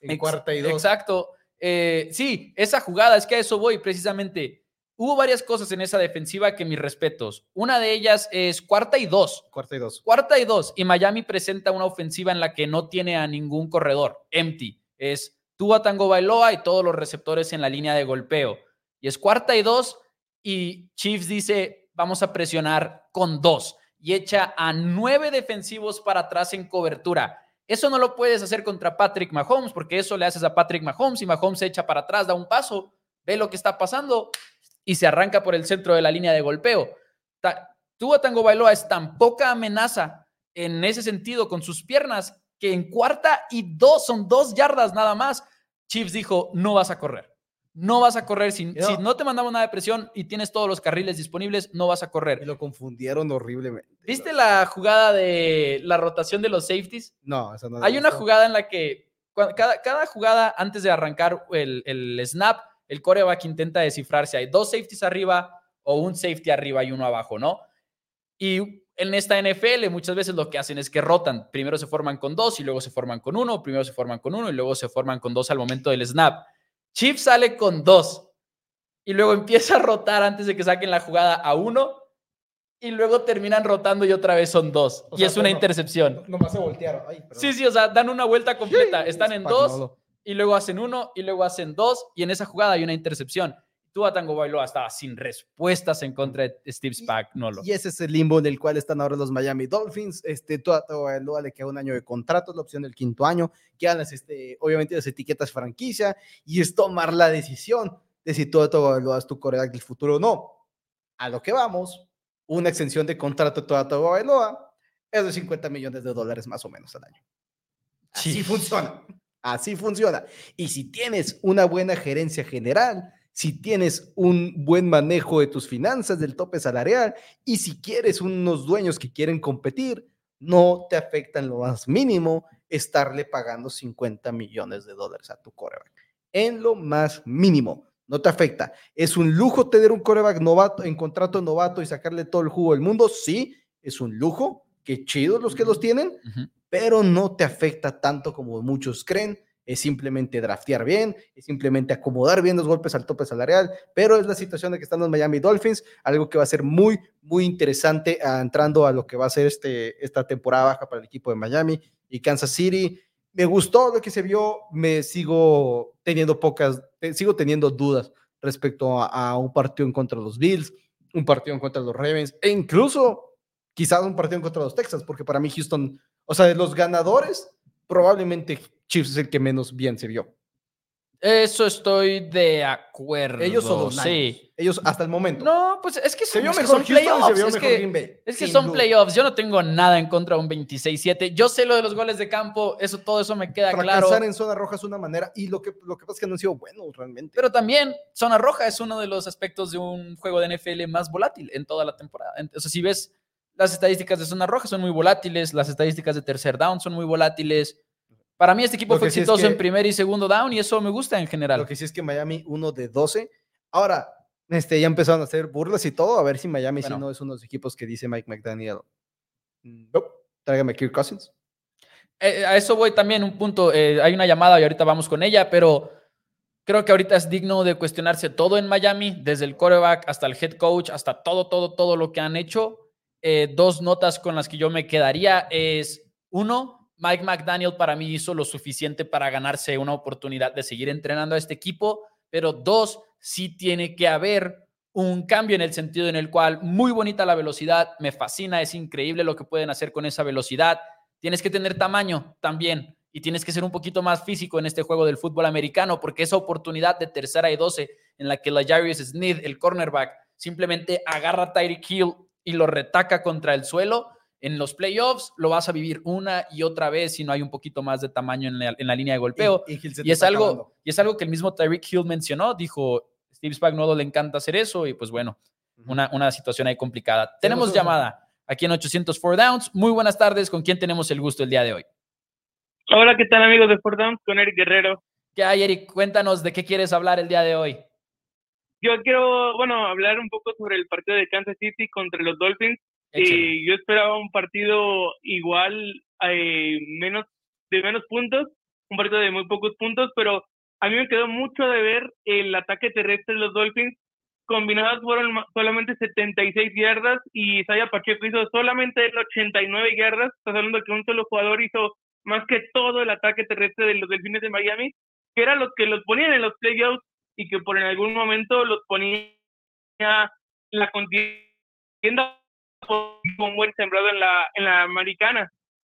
Speaker 2: En
Speaker 1: Ex-
Speaker 2: cuarta y dos.
Speaker 1: Exacto. Eh, sí, esa jugada, es que a eso voy precisamente. Hubo varias cosas en esa defensiva que mis respetos. Una de ellas es cuarta y dos.
Speaker 2: Cuarta y dos.
Speaker 1: Cuarta y dos. Y Miami presenta una ofensiva en la que no tiene a ningún corredor. Empty. Es Tua Tango Bailoa y todos los receptores en la línea de golpeo. Y es cuarta y dos. Y Chiefs dice: Vamos a presionar con dos. Y echa a nueve defensivos para atrás en cobertura. Eso no lo puedes hacer contra Patrick Mahomes, porque eso le haces a Patrick Mahomes y Mahomes se echa para atrás, da un paso, ve lo que está pasando y se arranca por el centro de la línea de golpeo. Tua Tango Bailoa es tan poca amenaza en ese sentido con sus piernas que en cuarta y dos, son dos yardas nada más. Chiefs dijo, no vas a correr. No vas a correr. Si
Speaker 2: No.
Speaker 1: si no te mandamos nada de presión y tienes todos los carriles disponibles, no vas a
Speaker 2: Y
Speaker 1: correr.
Speaker 2: lo confundieron horriblemente.
Speaker 1: ¿Viste la jugada de la rotación de los safeties?
Speaker 2: No, esa no
Speaker 1: Hay una jugada en la que cada jugada antes de arrancar el, el snap, el coreback intenta descifrar si hay dos safeties arriba o un safety arriba y uno abajo, ¿no? Y en esta NFL muchas veces lo que hacen es que rotan. Primero se forman con dos y luego se forman con uno, primero se forman con uno y luego se forman con dos al momento del snap. Chief sale con dos y luego empieza a rotar antes de que saquen la jugada a uno y luego terminan rotando y otra vez son dos.
Speaker 2: O
Speaker 1: y
Speaker 2: sea,
Speaker 1: es una
Speaker 2: no-
Speaker 1: intercepción.
Speaker 2: Nomás se voltearon. Ay.
Speaker 1: Sí, sí, o sea, dan una vuelta completa. Están en dos y luego hacen uno y luego hacen dos y en esa jugada hay una intercepción. Tua Tango Bailoa estaba sin respuestas en contra de Steve Spagnuolo.
Speaker 2: Y ese es el limbo en el cual están ahora los Miami Dolphins. Este, Tua Tagovailoa le queda un año de contrato, la opción del quinto año. Quedan las, este, obviamente las etiquetas franquicia y es tomar la decisión de si Tua Tagovailoa es tu coreback del futuro o no. A lo que vamos, una extensión de contrato de Tua Tagovailoa es de 50 millones de dólares más o menos al año. Así
Speaker 1: Sí.
Speaker 2: funciona. Así funciona. Y si tienes una buena gerencia general, si tienes un buen manejo de tus finanzas, del tope salarial, y si quieres unos dueños que quieren competir, no te afecta en lo más mínimo estarle pagando 50 millones de dólares a tu coreback. En lo más mínimo. No te afecta. ¿Es un lujo tener un coreback novato en contrato novato y sacarle todo el jugo del mundo? Sí, es un lujo. Qué chidos los que los tienen pero no te afecta tanto como muchos creen. Es simplemente draftear bien, es simplemente acomodar bien los golpes al tope salarial, pero es la situación de que están los Miami Dolphins, algo que va a ser muy, muy interesante ah, entrando a lo que va a ser este, esta temporada baja para el equipo de Miami y Kansas City. Me gustó lo que se vio, me sigo teniendo pocas, sigo teniendo dudas respecto a, un partido en contra de los Bills, un partido en contra de los Ravens e incluso quizás un partido en contra de los Texans, porque para mí Houston o sea, de los ganadores, probablemente Chiefs es el que menos bien se vio.
Speaker 1: Eso estoy de acuerdo.
Speaker 2: Ellos son los
Speaker 1: sí.
Speaker 2: Ellos hasta el momento.
Speaker 1: No, pues es que son, playoffs. Es que, son playoffs. Yo no tengo nada en contra de un 26-7. Yo sé lo de los goles de campo. Eso, todo eso me queda
Speaker 2: Fracasar
Speaker 1: claro.
Speaker 2: en zona roja es una manera y lo que, lo que pasa es que no han sido buenos realmente.
Speaker 1: Pero también zona roja es uno de los aspectos de un juego de NFL más volátil en toda la temporada. Entonces, si ves las estadísticas de zona roja son muy volátiles, las estadísticas de tercer down son muy volátiles. Para mí este equipo fue
Speaker 2: que sí es
Speaker 1: exitoso
Speaker 2: que-
Speaker 1: en primer y segundo down y eso me gusta en general.
Speaker 2: Lo que sí es que Miami, uno de 12. Ahora, este, ya empezaron a hacer burlas y todo, a ver si Miami
Speaker 1: Bueno.
Speaker 2: no es uno de los equipos que dice Mike McDaniel. No, tráigame a Kirk Cousins.
Speaker 1: Eh, a eso voy también, un punto. eh, hay una llamada y ahorita vamos con ella, pero creo que ahorita es digno de cuestionarse todo en Miami, desde el quarterback hasta el head coach, hasta todo, todo, todo lo que han hecho. Eh, dos notas con las que yo me quedaría es, uno, Mike McDaniel para mí hizo lo suficiente para ganarse una oportunidad de seguir entrenando a este equipo, pero dos, sí tiene que haber un cambio en el sentido en el cual muy bonita la velocidad, me fascina, es increíble lo que pueden hacer con esa velocidad. Tienes que tener tamaño también y tienes que ser un poquito más físico en este juego del fútbol americano porque esa oportunidad de tercera y 12 en la que la Jarius Smith, el cornerback, simplemente agarra a Tyreek Hill y lo retaca contra el suelo, en los playoffs lo vas a vivir una y otra vez si no hay un poquito más de tamaño en la, en la línea de golpeo.
Speaker 2: Y,
Speaker 1: es, algo,
Speaker 2: acabando.
Speaker 1: y es algo que el mismo Tyreek Hill mencionó, dijo, Steve Spagnuolo le encanta hacer eso y pues bueno, una, una situación ahí complicada.
Speaker 2: Tenemos
Speaker 1: llamada aquí en 804 Downs. Muy buenas tardes, ¿con quién tenemos el gusto el día de hoy?
Speaker 5: Hola, ¿qué tal amigos de Fort Downs? Con Eric Guerrero.
Speaker 1: ¿Qué hay, Eric? Cuéntanos de qué quieres hablar el día de hoy.
Speaker 5: Yo quiero, bueno, hablar un poco sobre el partido de Kansas City contra los Dolphins. Eh, yo esperaba un partido igual, eh, menos de menos puntos, un partido de muy pocos puntos, pero a mí me quedó mucho de ver el ataque terrestre de los Dolphins. Combinadas fueron solamente 76 yardas y Isaiah Pacheco hizo solamente el 89 yardas. Estás hablando de que un solo jugador hizo más que todo el ataque terrestre de los Delfines de Miami, que era los que los ponían en los playoffs y que por en algún momento los ponía la contienda un buen sembrado en la, en la americana.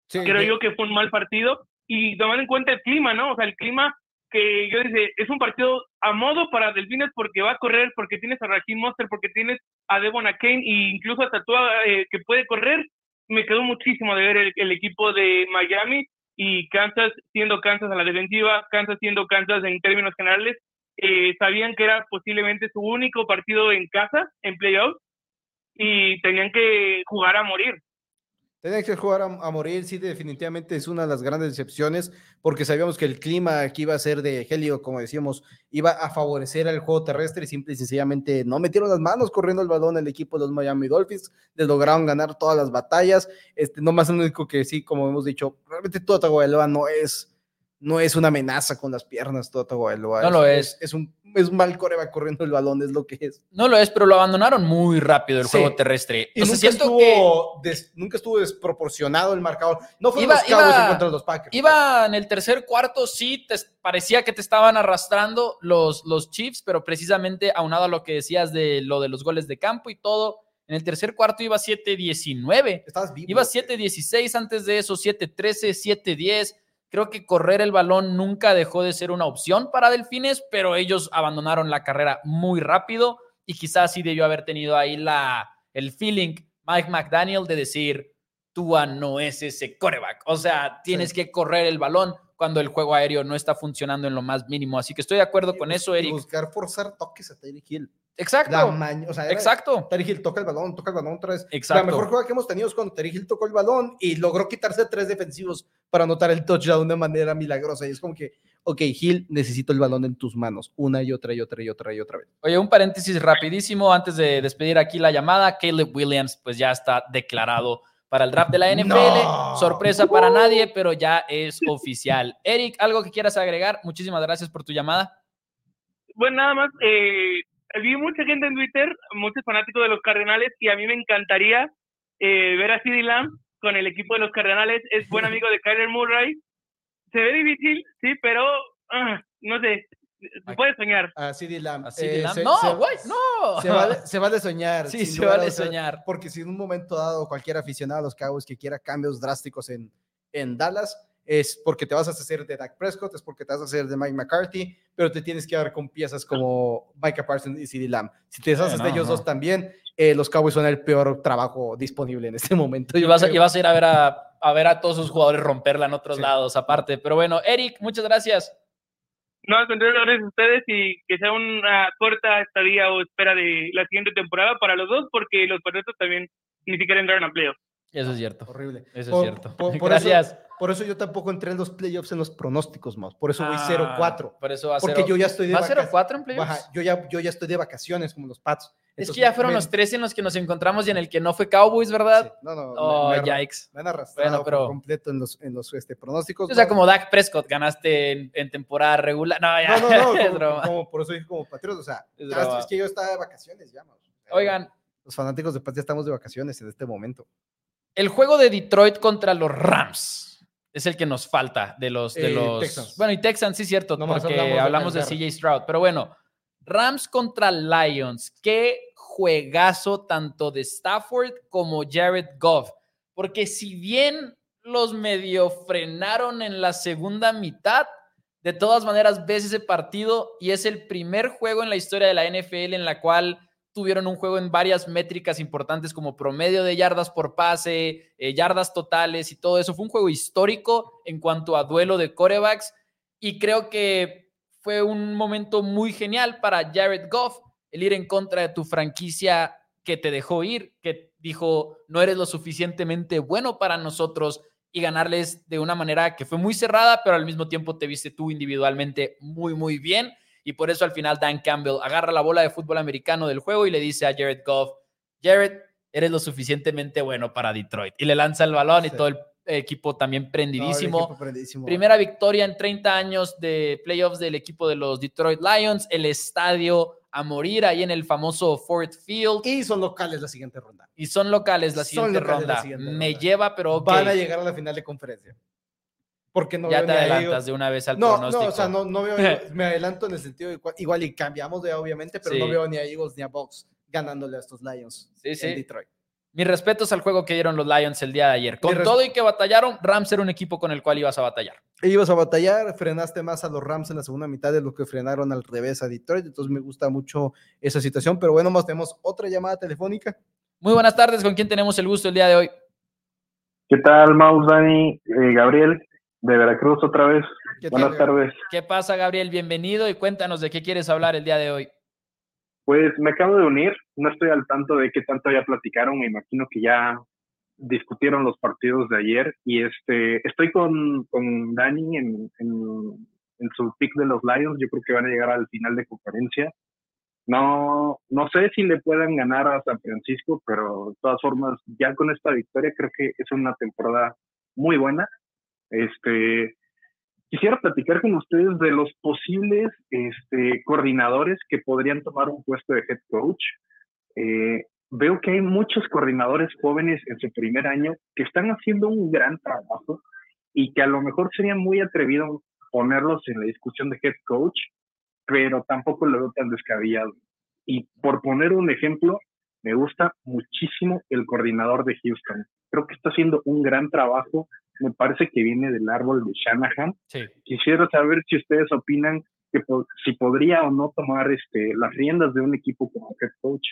Speaker 2: Sí,
Speaker 5: Creo
Speaker 2: de-
Speaker 5: yo que fue un mal partido y tomando en cuenta el clima, ¿no? O sea, el clima que yo dice, es un partido a modo para Delfines porque va a correr, porque tienes a Raheem Monster, porque tienes a Devon Kane e incluso hasta tú eh, que puede correr. Me quedó muchísimo de ver el, el equipo de Miami y Kansas siendo Kansas a la defensiva, Kansas siendo Kansas en términos generales, eh, sabían que era posiblemente su único partido en casa, en playoffs, y tenían que jugar a morir.
Speaker 2: Tenían que jugar a, morir, sí, definitivamente es una de las grandes decepciones, porque sabíamos que el clima aquí iba a ser de gélido, como decíamos, iba a favorecer al juego terrestre y simple y sencillamente no metieron las manos corriendo el balón el equipo de los Miami Dolphins, les lograron ganar todas las batallas, este, no más el único que sí, como hemos dicho, realmente todo Tagovailoa no es, no es una amenaza con las piernas, Tagovailoa.
Speaker 1: No lo es.
Speaker 2: Es, un, es un mal coreback corriendo el balón, es lo que es.
Speaker 1: No lo es, pero lo abandonaron muy rápido el
Speaker 2: Sí.
Speaker 1: juego terrestre.
Speaker 2: Y
Speaker 1: O sea,
Speaker 2: nunca, estuvo des- nunca estuvo desproporcionado el marcador. No fue
Speaker 1: Iba-
Speaker 2: los Cowboys
Speaker 1: iba-
Speaker 2: contra los Packers.
Speaker 1: Iba en el tercer cuarto, sí, te, parecía que te estaban arrastrando los, los Chiefs, pero precisamente aunado a lo que decías de lo de los goles de campo y todo, en el tercer cuarto iba 7-19,
Speaker 2: Estabas vivo.
Speaker 1: iba 7-16 antes de eso, 7-13, 7-10. Creo que correr el balón nunca dejó de ser una opción para Delfines, pero ellos abandonaron la carrera muy rápido y quizás sí debió haber tenido ahí la, el feeling Mike McDaniel de decir, Tua no es ese coreback. O sea, tienes que correr el balón cuando el juego aéreo no está funcionando en lo más mínimo. Así que estoy de acuerdo con
Speaker 2: Y
Speaker 1: eso, Eric.
Speaker 2: buscar forzar toques a Tyreek Hill. La
Speaker 1: Exacto,
Speaker 2: o sea, era-
Speaker 1: exacto,
Speaker 2: Tyreek Hill toca el balón, toca el balón otra vez. La
Speaker 1: exacto.
Speaker 2: mejor jugada que hemos tenido es cuando Tyreek Hill tocó el balón y logró quitarse tres defensivos para anotar el touchdown de una manera milagrosa. Y es como que, ok, Hill, necesito el balón en tus manos una y otra y otra y otra y otra vez.
Speaker 1: Oye, un paréntesis rapidísimo antes de despedir aquí la llamada. Caleb Williams, pues ya está declarado para el draft de la NFL.
Speaker 2: No.
Speaker 1: Sorpresa para nadie, pero ya es oficial. Eric, ¿algo que quieras agregar? Muchísimas gracias por tu llamada.
Speaker 5: Bueno, nada más, eh, vi mucha gente en Twitter, muchos fanáticos de los Cardenales, y a mí me encantaría eh, ver a CeeDee Lamb con el equipo de los Cardenales. Es buen amigo de Kyler Murray. Se ve difícil, sí, pero ah, no sé, se puede soñar.
Speaker 2: A CD Lamb.
Speaker 1: Así
Speaker 2: eh,
Speaker 1: de la-
Speaker 2: se-
Speaker 1: No,
Speaker 2: se-
Speaker 1: güey, no.
Speaker 2: Se vale, se vale soñar.
Speaker 1: Sí, se
Speaker 2: a
Speaker 1: vale soñar.
Speaker 2: Porque si en un momento dado cualquier aficionado a los Cowboys que quiera cambios drásticos en, en Dallas, es porque te vas a hacer de Dak Prescott, es porque te vas a hacer de Mike McCarthy, pero te tienes que dar con piezas como Micah Parsons y CD Lamb. Si te deshaces
Speaker 1: no,
Speaker 2: de ellos
Speaker 1: no.
Speaker 2: dos también, eh, los Cowboys son el peor trabajo disponible en este momento.
Speaker 1: Y
Speaker 2: yo
Speaker 1: vas, a, y vas a ir a ver a, a ver a todos sus jugadores romperla en otros
Speaker 2: Sí.
Speaker 1: lados aparte. Pero bueno, Eric, muchas gracias.
Speaker 5: No, al contrario, gracias a ustedes y que sea una corta estadía o espera de la siguiente temporada para los dos, porque los Patriotas también ni siquiera entraron a playoffs.
Speaker 1: Eso es cierto.
Speaker 2: Horrible.
Speaker 1: Eso
Speaker 2: Por-
Speaker 1: es cierto.
Speaker 2: por- por
Speaker 1: gracias.
Speaker 2: Eso, por eso yo tampoco entré en los playoffs en los pronósticos, más. Por eso voy
Speaker 1: Ah,
Speaker 2: 0-4.
Speaker 1: Por eso va
Speaker 2: Porque
Speaker 1: cero-
Speaker 2: yo ya estoy de
Speaker 1: ¿Va
Speaker 2: vacaciones.
Speaker 1: 0-4 en playoffs?
Speaker 2: Yo ya, yo ya estoy de vacaciones como los Pats.
Speaker 1: Es
Speaker 2: Entonces,
Speaker 1: que ya fueron
Speaker 2: me-
Speaker 1: los tres en los que nos encontramos y en el que no fue Cowboys, ¿verdad?
Speaker 2: Sí, no, no, me-
Speaker 1: Oh,
Speaker 2: me, arra-
Speaker 1: yikes.
Speaker 2: me han arrastrado
Speaker 1: Bueno, pero-
Speaker 2: por completo en los, en los este, pronósticos.
Speaker 1: O sea,
Speaker 2: ¿no?
Speaker 1: como Dak Prescott ganaste en, en temporada regular. No, ya.
Speaker 2: No, no, no,
Speaker 1: es
Speaker 2: como,
Speaker 1: broma.
Speaker 2: como- por eso dije como patriota, o sea,
Speaker 1: Es
Speaker 2: ya, es que yo estaba de vacaciones ya, sea,
Speaker 1: Oigan,
Speaker 2: Los fanáticos de Pats ya estamos de vacaciones en este momento.
Speaker 1: el juego de Detroit contra los Rams es el que nos falta de los. De
Speaker 2: Eh,
Speaker 1: los
Speaker 2: Texans.
Speaker 1: Bueno, y Texans, sí, cierto, porque
Speaker 2: hablamos
Speaker 1: hablamos,
Speaker 2: de.
Speaker 1: CJ Stroud. Pero bueno, Rams contra Lions. Qué juegazo tanto de Stafford como Jared Goff. Porque si bien los medio frenaron en la segunda mitad, de todas maneras ves ese partido y es el primer juego en la historia de la NFL en la cual tuvieron un juego en varias métricas importantes como promedio de yardas por pase, eh, yardas totales y todo eso. Fue un juego histórico en cuanto a duelo de corebacks y creo que fue un momento muy genial para Jared Goff el ir en contra de tu franquicia que te dejó ir, que dijo, no eres lo suficientemente bueno para nosotros y ganarles de una manera que fue muy cerrada, pero al mismo tiempo te viste tú individualmente muy, muy bien. Y por eso al final Dan Campbell agarra la bola de fútbol americano del juego y le dice a Jared Goff, Jared, eres lo suficientemente bueno para Detroit. Y le lanza el balón y todo el equipo también
Speaker 2: No,
Speaker 1: prendidísimo.
Speaker 2: equipo prendidísimo.
Speaker 1: Primera victoria en 30 años de playoffs del equipo de los Detroit Lions. El estadio a morir ahí en el famoso Ford Field.
Speaker 2: Y son locales la siguiente ronda.
Speaker 1: Y son locales la siguiente
Speaker 2: la
Speaker 1: ronda. Me lleva, pero.
Speaker 2: Van a llegar a la final de conferencia. Porque no
Speaker 1: ya
Speaker 2: veo
Speaker 1: te adelantas de una vez al
Speaker 2: No,
Speaker 1: pronóstico.
Speaker 2: no, o sea, no, no veo, me adelanto en el sentido de igual y cambiamos de obviamente, pero no veo ni a Eagles ni a Bucks ganándole a estos Lions
Speaker 1: Sí,
Speaker 2: en
Speaker 1: sí.
Speaker 2: Detroit.
Speaker 1: Mis respetos al juego que dieron los Lions el día de ayer. Con todo y que batallaron, Rams era un equipo con el cual ibas a batallar.
Speaker 2: E ibas a batallar, frenaste más a los Rams en la segunda mitad de lo que frenaron al revés a Detroit, entonces me gusta mucho esa situación, pero bueno, más tenemos otra llamada telefónica.
Speaker 1: Muy buenas tardes, ¿con quién tenemos el gusto el día de hoy?
Speaker 6: ¿Qué tal, Maus, Dani, eh, Gabriel, de Veracruz otra vez?
Speaker 2: ¿Qué tal,
Speaker 6: Buenas tardes.
Speaker 1: ¿Qué pasa, Gabriel? Bienvenido y cuéntanos de qué quieres hablar el día de hoy.
Speaker 6: Pues me acabo de unir, no estoy al tanto de qué tanto ya platicaron, me imagino que ya discutieron los partidos de ayer y este estoy con, con Dani en, en, en su pick de los Lions, yo creo que van a llegar al final de conferencia. No, no sé si le puedan ganar a San Francisco, pero de todas formas, ya con esta victoria creo que es una temporada muy buena. Este, quisiera platicar con ustedes de los posibles este, coordinadores que podrían tomar un puesto de head coach. Eh, veo que hay muchos coordinadores jóvenes en su primer año que están haciendo un gran trabajo y que a lo mejor sería muy atrevido ponerlos en la discusión de head coach, pero tampoco lo veo tan descabellado. Y por poner un ejemplo, me gusta muchísimo el coordinador de Houston. Creo que está haciendo un gran trabajo. Me parece que viene del árbol de Shanahan. Quisiera saber si ustedes opinan que si podría o no tomar este, las riendas de un equipo como head coach.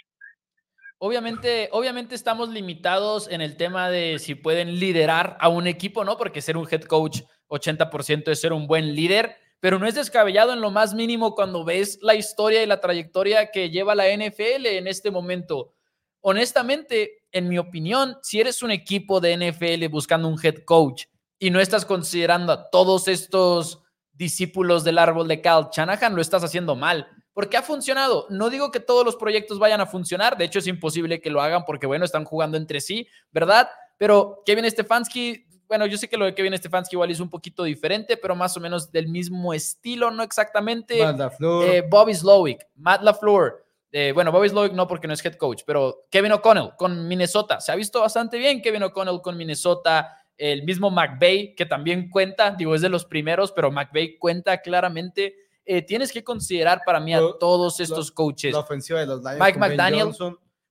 Speaker 1: Obviamente, obviamente estamos limitados en el tema de si pueden liderar a un equipo, ¿no? Porque ser un head coach 80% es ser un buen líder, pero no es descabellado en lo más mínimo cuando ves la historia y la trayectoria que lleva la NFL en este momento. Honestamente, en mi opinión, si eres un equipo de NFL buscando un head coach y no estás considerando a todos estos discípulos del árbol de Cal Shanahan, lo estás haciendo mal porque ha funcionado. No digo que todos los proyectos vayan a funcionar, de hecho es imposible que lo hagan porque, bueno, están jugando entre sí, ¿verdad? Pero Kevin Stefanski, bueno, yo sé que lo de Kevin Stefanski igual es un poquito diferente, pero más o menos del mismo estilo, no exactamente.
Speaker 2: Matt LaFleur.
Speaker 1: Eh, Bobby Slowick, Matt LaFleur. Eh, bueno, Bobby Slowick no porque no es head coach, pero Kevin O'Connell con Minnesota. Se ha visto bastante bien Kevin O'Connell con Minnesota. El mismo McVay, que también cuenta, digo, es de los primeros, pero McVay cuenta claramente eh, tienes que considerar para mí a todos estos coaches.
Speaker 2: La ofensiva de los Lions.
Speaker 1: Mike McDaniel.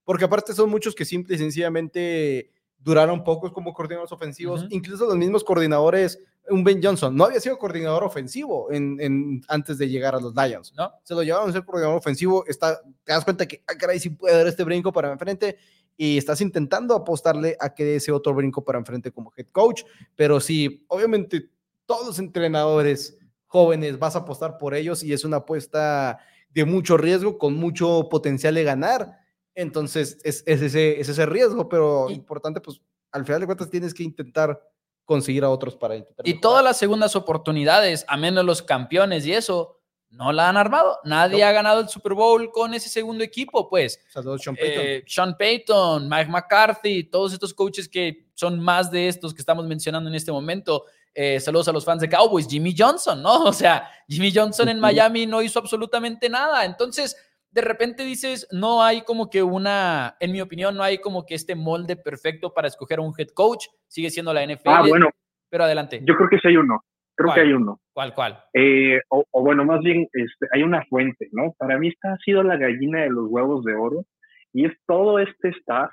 Speaker 2: porque aparte son muchos que simple y sencillamente duraron pocos como coordinadores ofensivos, incluso los mismos coordinadores, un Ben Johnson, no había sido coordinador ofensivo en, antes de llegar a los Lions, ¿no? Se lo llevaron a ser coordinador ofensivo, está, te das cuenta que, ah, caray, sí puede dar este brinco para enfrente, y estás intentando apostarle a que dé ese otro brinco para enfrente como head coach, pero sí, obviamente todos los entrenadores jóvenes, vas a apostar por ellos y es una apuesta de mucho riesgo, con mucho potencial de ganar. Entonces, es, ese, es ese riesgo, pero importante, pues al final de cuentas tienes que intentar conseguir a otros para intentar.
Speaker 1: Y todas las segundas oportunidades, a menos los campeones y eso, no la han armado. Nadie ha ganado el Super Bowl con ese segundo equipo, pues.
Speaker 2: Sean Payton.
Speaker 1: Eh, Sean Payton, Mike McCarthy, todos estos coaches que son más de estos que estamos mencionando en este momento. Eh, saludos a los fans de Cowboys, Jimmy Johnson, ¿no? O sea, Jimmy Johnson en Miami no hizo absolutamente nada. Entonces, de repente dices, no hay como que una, en mi opinión, no hay como que este molde perfecto para escoger a un head coach. Sigue siendo la NFL.
Speaker 6: Ah, bueno.
Speaker 1: Pero adelante.
Speaker 6: Yo creo que sí hay uno. Creo que hay uno.
Speaker 1: ¿Cuál, cuál?
Speaker 6: Eh, o, bueno, más bien, este, hay una fuente, ¿no? Para mí esta ha sido la gallina de los huevos de oro y es todo este staff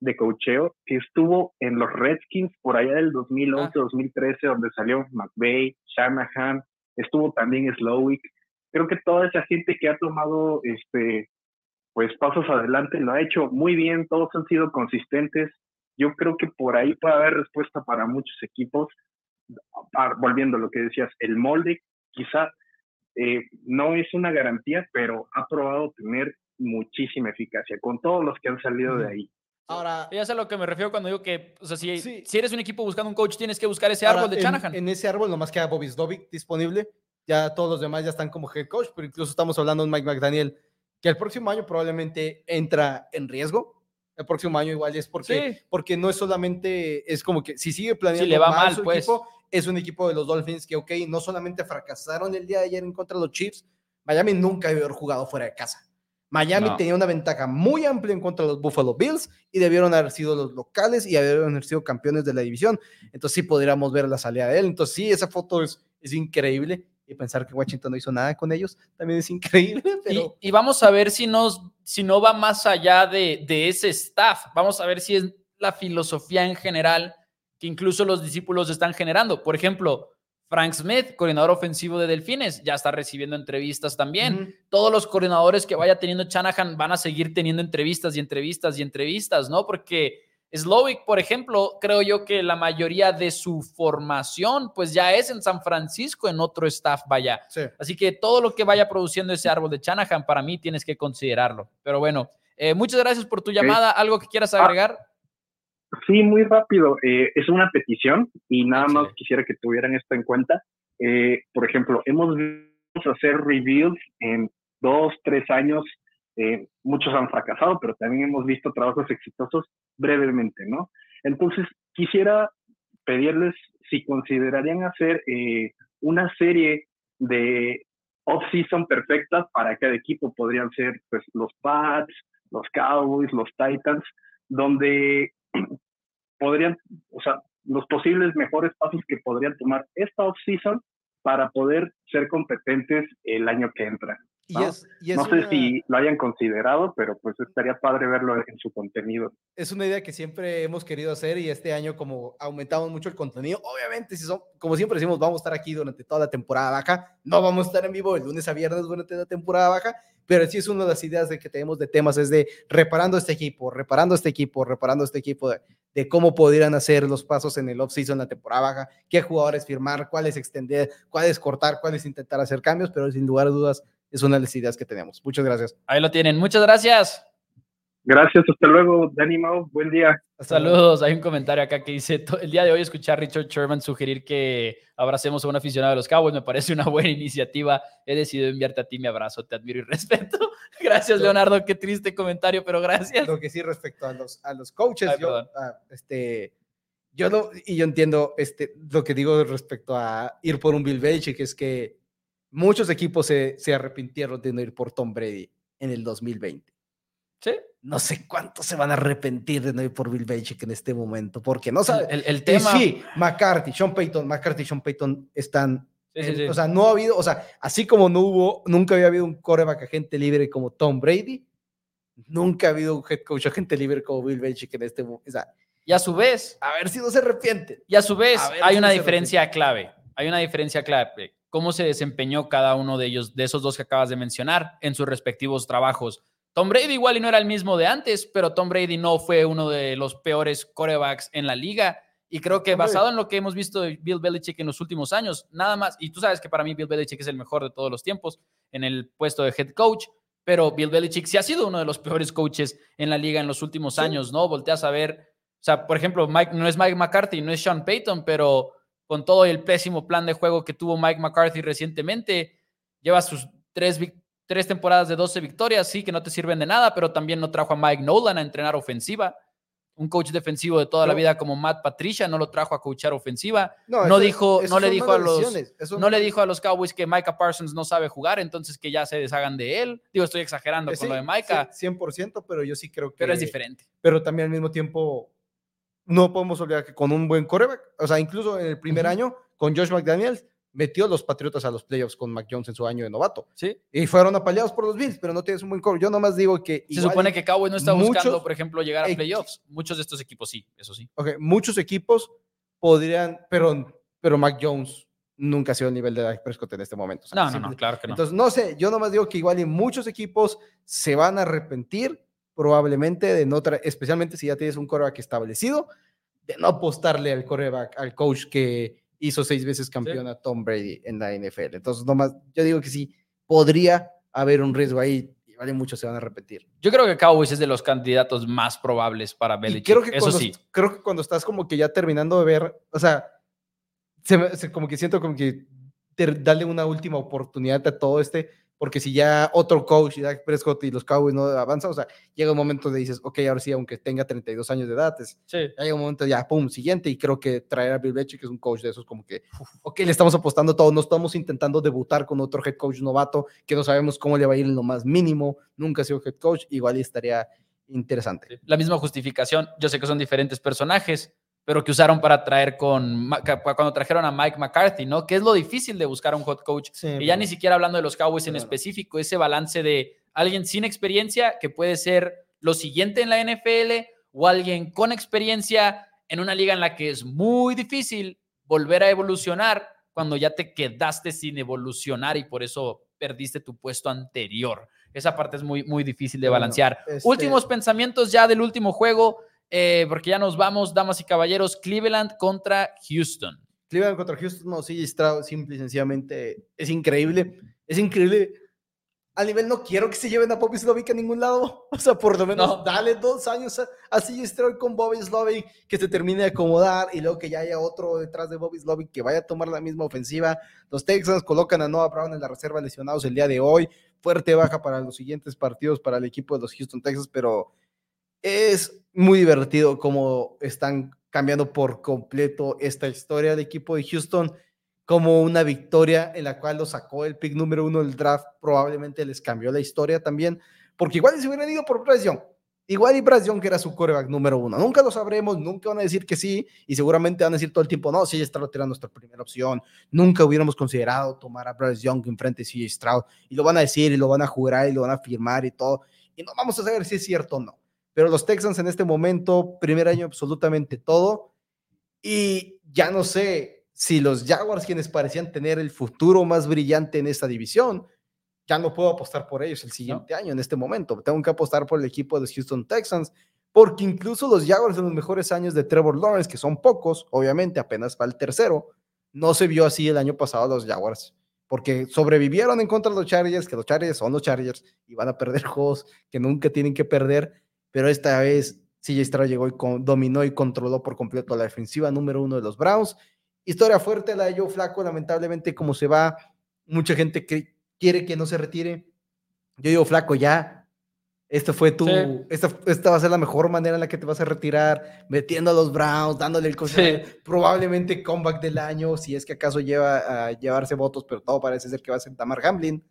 Speaker 6: de cocheo que estuvo en los Redskins por allá del 2011-2013, ah. donde salió McVay, Shanahan, estuvo también Slowick. Creo que toda esa gente que ha tomado este pues pasos adelante lo ha hecho muy bien, todos han sido consistentes. Yo creo que por ahí puede haber respuesta para muchos equipos. Ah, volviendo a lo que decías, el molde quizá eh, no es una garantía, pero ha probado tener muchísima eficacia con todos los que han salido de ahí.
Speaker 1: Ahora, ya sé a lo que me refiero cuando digo que, o sea, si, si eres un equipo buscando un coach, tienes que buscar ese árbol de Shanahan.
Speaker 2: En ese árbol nomás queda Bobby Slovic disponible. Ya todos los demás ya están como head coach, pero incluso estamos hablando de Mike McDaniel, que el próximo año probablemente entra en riesgo. El próximo año igual es porque, porque no es solamente, es como que si sigue planeando
Speaker 1: si le va mal, pues.
Speaker 2: equipo, es un equipo de los Dolphins que, ok, no solamente fracasaron el día de ayer en contra de los Chiefs, Miami nunca había jugado fuera de casa. Miami tenía una ventaja muy amplia en contra de los Buffalo Bills y debieron haber sido los locales y debieron haber sido campeones de la división. Entonces sí podríamos ver la salida de él. Entonces sí, esa foto es, es increíble y pensar que Washington no hizo nada con ellos también es increíble. Pero...
Speaker 1: Y, vamos a ver si, nos, si no va más allá de, de ese staff. Vamos a ver si es la filosofía en general que incluso los discípulos están generando. Por ejemplo, Frank Smith, coordinador ofensivo de Delfines, ya está recibiendo entrevistas también. Todos los coordinadores que vaya teniendo Shanahan van a seguir teniendo entrevistas y entrevistas y entrevistas, ¿no? Porque Slowick, por ejemplo, creo yo que la mayoría de su formación, pues ya es en San Francisco, en otro staff, vaya. Así que todo lo que vaya produciendo ese árbol de Shanahan, para mí tienes que considerarlo. Pero bueno, eh, muchas gracias por tu llamada. ¿Algo que quieras ah, agregar?
Speaker 6: Sí, muy rápido. Eh, es una petición y nada más quisiera que tuvieran esto en cuenta. Eh, por ejemplo, hemos visto hacer reviews en dos, tres años. Eh, muchos han fracasado, pero también hemos visto trabajos exitosos brevemente, ¿no? Entonces, quisiera pedirles si considerarían hacer una serie de off-season perfectas para cada equipo. Podrían ser pues, los Pats, los Cowboys, los Titans, donde podrían, o sea, los posibles mejores pasos que podrían tomar esta off-season para poder ser competentes el año que entra. ¿No? no sé si lo hayan considerado, pero pues estaría padre verlo en su contenido.
Speaker 2: Es una idea que siempre hemos querido hacer y este año como aumentamos mucho el contenido, obviamente si son, como siempre decimos, vamos a estar aquí durante toda la temporada baja, no vamos a estar en vivo el lunes a viernes durante la temporada baja, pero sí es una de las ideas de que tenemos de temas, es de reparando este equipo, reparando este equipo, reparando este equipo, de, de cómo podrían hacer los pasos en el off-season, la temporada baja, qué jugadores firmar, cuáles extender, cuáles cortar, cuáles intentar hacer cambios, pero sin lugar a dudas es una de las ideas que tenemos. Muchas gracias.
Speaker 1: Ahí lo tienen. Muchas gracias.
Speaker 6: Gracias, hasta luego, Danny Mau. Buen día.
Speaker 1: Saludos. Hay un comentario acá que dice: El día de hoy escuchar a Richard Sherman sugerir que abracemos a un aficionado de los Cowboys me parece una buena iniciativa. He decidido enviarte a ti mi abrazo, te admiro y respeto. Gracias, Leonardo. Qué triste comentario, pero gracias.
Speaker 2: Lo que sí, respecto a los, a los coaches, yo, ah, este, yo no, y yo entiendo este, lo que digo respecto a ir por un Bill Belichick, es que muchos equipos se, se arrepintieron de no ir por Tom Brady en el 2020.
Speaker 1: Sí.
Speaker 2: No sé cuántos se van a arrepentir de no ir por Bill Belichick en este momento, porque no sabe.
Speaker 1: El, el tema.
Speaker 2: sí, McCarthy, Sean Payton, McCarthy y Sean Payton están. Sí, sí, sí. O sea, no ha habido, o sea, así como no hubo, nunca había habido un coreback agente libre como Tom Brady, nunca ha habido un head coach agente libre como Bill Belichick en este momento. O sea,
Speaker 1: y a su vez,
Speaker 2: a ver si no se arrepiente.
Speaker 1: Y a su vez, a hay si una no diferencia clave. Hay una diferencia clave. Cómo se desempeñó cada uno de ellos, de esos dos que acabas de mencionar, en sus respectivos trabajos. Tom Brady igual y no era el mismo de antes, pero Tom Brady no fue uno de los peores corebacks en la liga. Y creo que basado en lo que hemos visto de Bill Belichick en los últimos años, nada más, y tú sabes que para mí Bill Belichick es el mejor de todos los tiempos en el puesto de head coach, pero Bill Belichick sí ha sido uno de los peores coaches en la liga en los últimos sí. años, ¿no? Volteas a ver, o sea, por ejemplo, Mike, no es Mike McCarthy, no es Sean Payton, pero con todo el pésimo plan de juego que tuvo Mike McCarthy recientemente, lleva sus tres tres temporadas de 12 victorias, sí, que no te sirven de nada, pero también no trajo a Mike Nolan a entrenar ofensiva. Un coach defensivo de toda la vida como Matt Patricia no lo trajo a coachar ofensiva. No, no eso, dijo, eso no le dijo a los, no, no le dijo a los Cowboys que Micah Parsons no sabe jugar, entonces que ya se deshagan de él. Digo, estoy exagerando sí, con lo de Micah.
Speaker 2: Sí, 100%, pero yo sí creo que.
Speaker 1: Pero es diferente.
Speaker 2: Pero también al mismo tiempo no podemos olvidar que con un buen coreback, o sea, incluso en el primer uh -huh. año con Josh McDaniels metió los Patriotas a los playoffs con Mac Jones en su año de novato.
Speaker 1: Sí.
Speaker 2: Y fueron apaleados por los Bills, pero no tienes un buen core. Yo nomás digo que.
Speaker 1: Se supone que Cowboys no está muchos, buscando, por ejemplo, llegar a playoffs. Muchos de estos equipos sí, eso sí.
Speaker 2: Ok, muchos equipos podrían, pero, pero Mac Jones nunca ha sido el nivel de Dak Prescott en este momento.
Speaker 1: O sea, no, no, no, claro que no.
Speaker 2: Entonces, no sé, yo nomás digo que igual y muchos equipos se van a arrepentir probablemente de no especialmente si ya tienes un coreback establecido, de no apostarle al coreback, al coach que hizo seis veces campeón sí. a Tom Brady en la NFL. Entonces, nomás, yo digo que sí, podría haber un riesgo ahí y vale mucho se van a repetir.
Speaker 1: Yo creo que Cowboys es de los candidatos más probables para Belichick.
Speaker 2: creo que
Speaker 1: Eso
Speaker 2: cuando,
Speaker 1: sí.
Speaker 2: Creo que cuando estás como que ya terminando de ver, o sea, se, se, como que siento como que darle una última oportunidad a todo este, porque si ya otro coach y Dak Prescott y los Cowboys no avanzan, o sea, llega un momento de dices, ok, ahora sí, aunque tenga 32 años de edad, es,
Speaker 1: sí.
Speaker 2: llega un momento ya, pum, siguiente, y creo que traer a Bill Belichick, que es un coach de esos, como que, ok, le estamos apostando todo, no estamos intentando debutar con otro head coach novato, que no sabemos cómo le va a ir en lo más mínimo, nunca ha sido head coach, igual estaría interesante.
Speaker 1: La misma justificación, yo sé que son diferentes personajes, pero que usaron para traer con, cuando trajeron a Mike McCarthy, ¿no? Que es lo difícil de buscar a un hot coach. Sí, y ya ni siquiera hablando de los Cowboys en específico, ese balance de alguien sin experiencia que puede ser lo siguiente en la NFL o alguien con experiencia en una liga en la que es muy difícil volver a evolucionar cuando ya te quedaste sin evolucionar y por eso perdiste tu puesto anterior. Esa parte es muy, muy difícil de balancear. Bueno, este... Últimos pensamientos ya del último juego eh, porque ya nos vamos, damas y caballeros, Cleveland contra Houston.
Speaker 2: Cleveland contra Houston, no, sí, Stroud, simple y sencillamente, es increíble, es increíble. Al nivel no quiero que se lleven a Bobby Slovic a ningún lado, o sea, por lo menos no. dale dos años a, a CJ Stroud con Bobby Slovic, que se termine de acomodar y luego que ya haya otro detrás de Bobby Slovic que vaya a tomar la misma ofensiva. Los Texans colocan a Noah Brown en la reserva lesionados el día de hoy, fuerte baja para los siguientes partidos para el equipo de los Houston Texans, pero es muy divertido cómo están cambiando por completo esta historia del equipo de Houston. como una victoria en la cual lo sacó el pick número uno del draft, probablemente les cambió la historia también, porque igual se hubieran ido por presión. Igual y Bryce Young era su coreback número uno. Nunca lo sabremos, nunca van a decir que sí, y seguramente van a decir todo el tiempo, no, sí, está tirando nuestra primera opción. Nunca hubiéramos considerado tomar a Bryce Young en frente de CJ Stroud, y lo van a decir, y lo van a jurar, y lo van a firmar y todo, y no vamos a saber si es cierto o no. Pero los Texans en este momento, primer año absolutamente todo, y ya no sé, si los Jaguars, quienes parecían tener el futuro más brillante en esta división, ya no puedo apostar por ellos el siguiente año, en este momento. Tengo que apostar por el equipo de los Houston Texans, porque incluso los Jaguars en los mejores años de Trevor Lawrence, que son pocos, obviamente apenas va el tercero, no se vio así el año pasado los Jaguars, porque sobrevivieron en contra de los Chargers, que los Chargers son los Chargers y van a perder juegos que nunca tienen que perder, pero esta vez CJ Stroud llegó y dominó y controló por completo la defensiva número uno de los Browns Historia fuerte la de Joe Flaco, lamentablemente como se va, mucha gente que quiere que no se retire. Yo digo, Flaco, ya, esta fue tu, esta, esta, va a ser la mejor manera en la que te vas a retirar, metiendo a los Browns, dándole el probablemente comeback del año, si es que acaso lleva a llevarse votos, pero todo parece ser que va a ser Tamar Hamlin.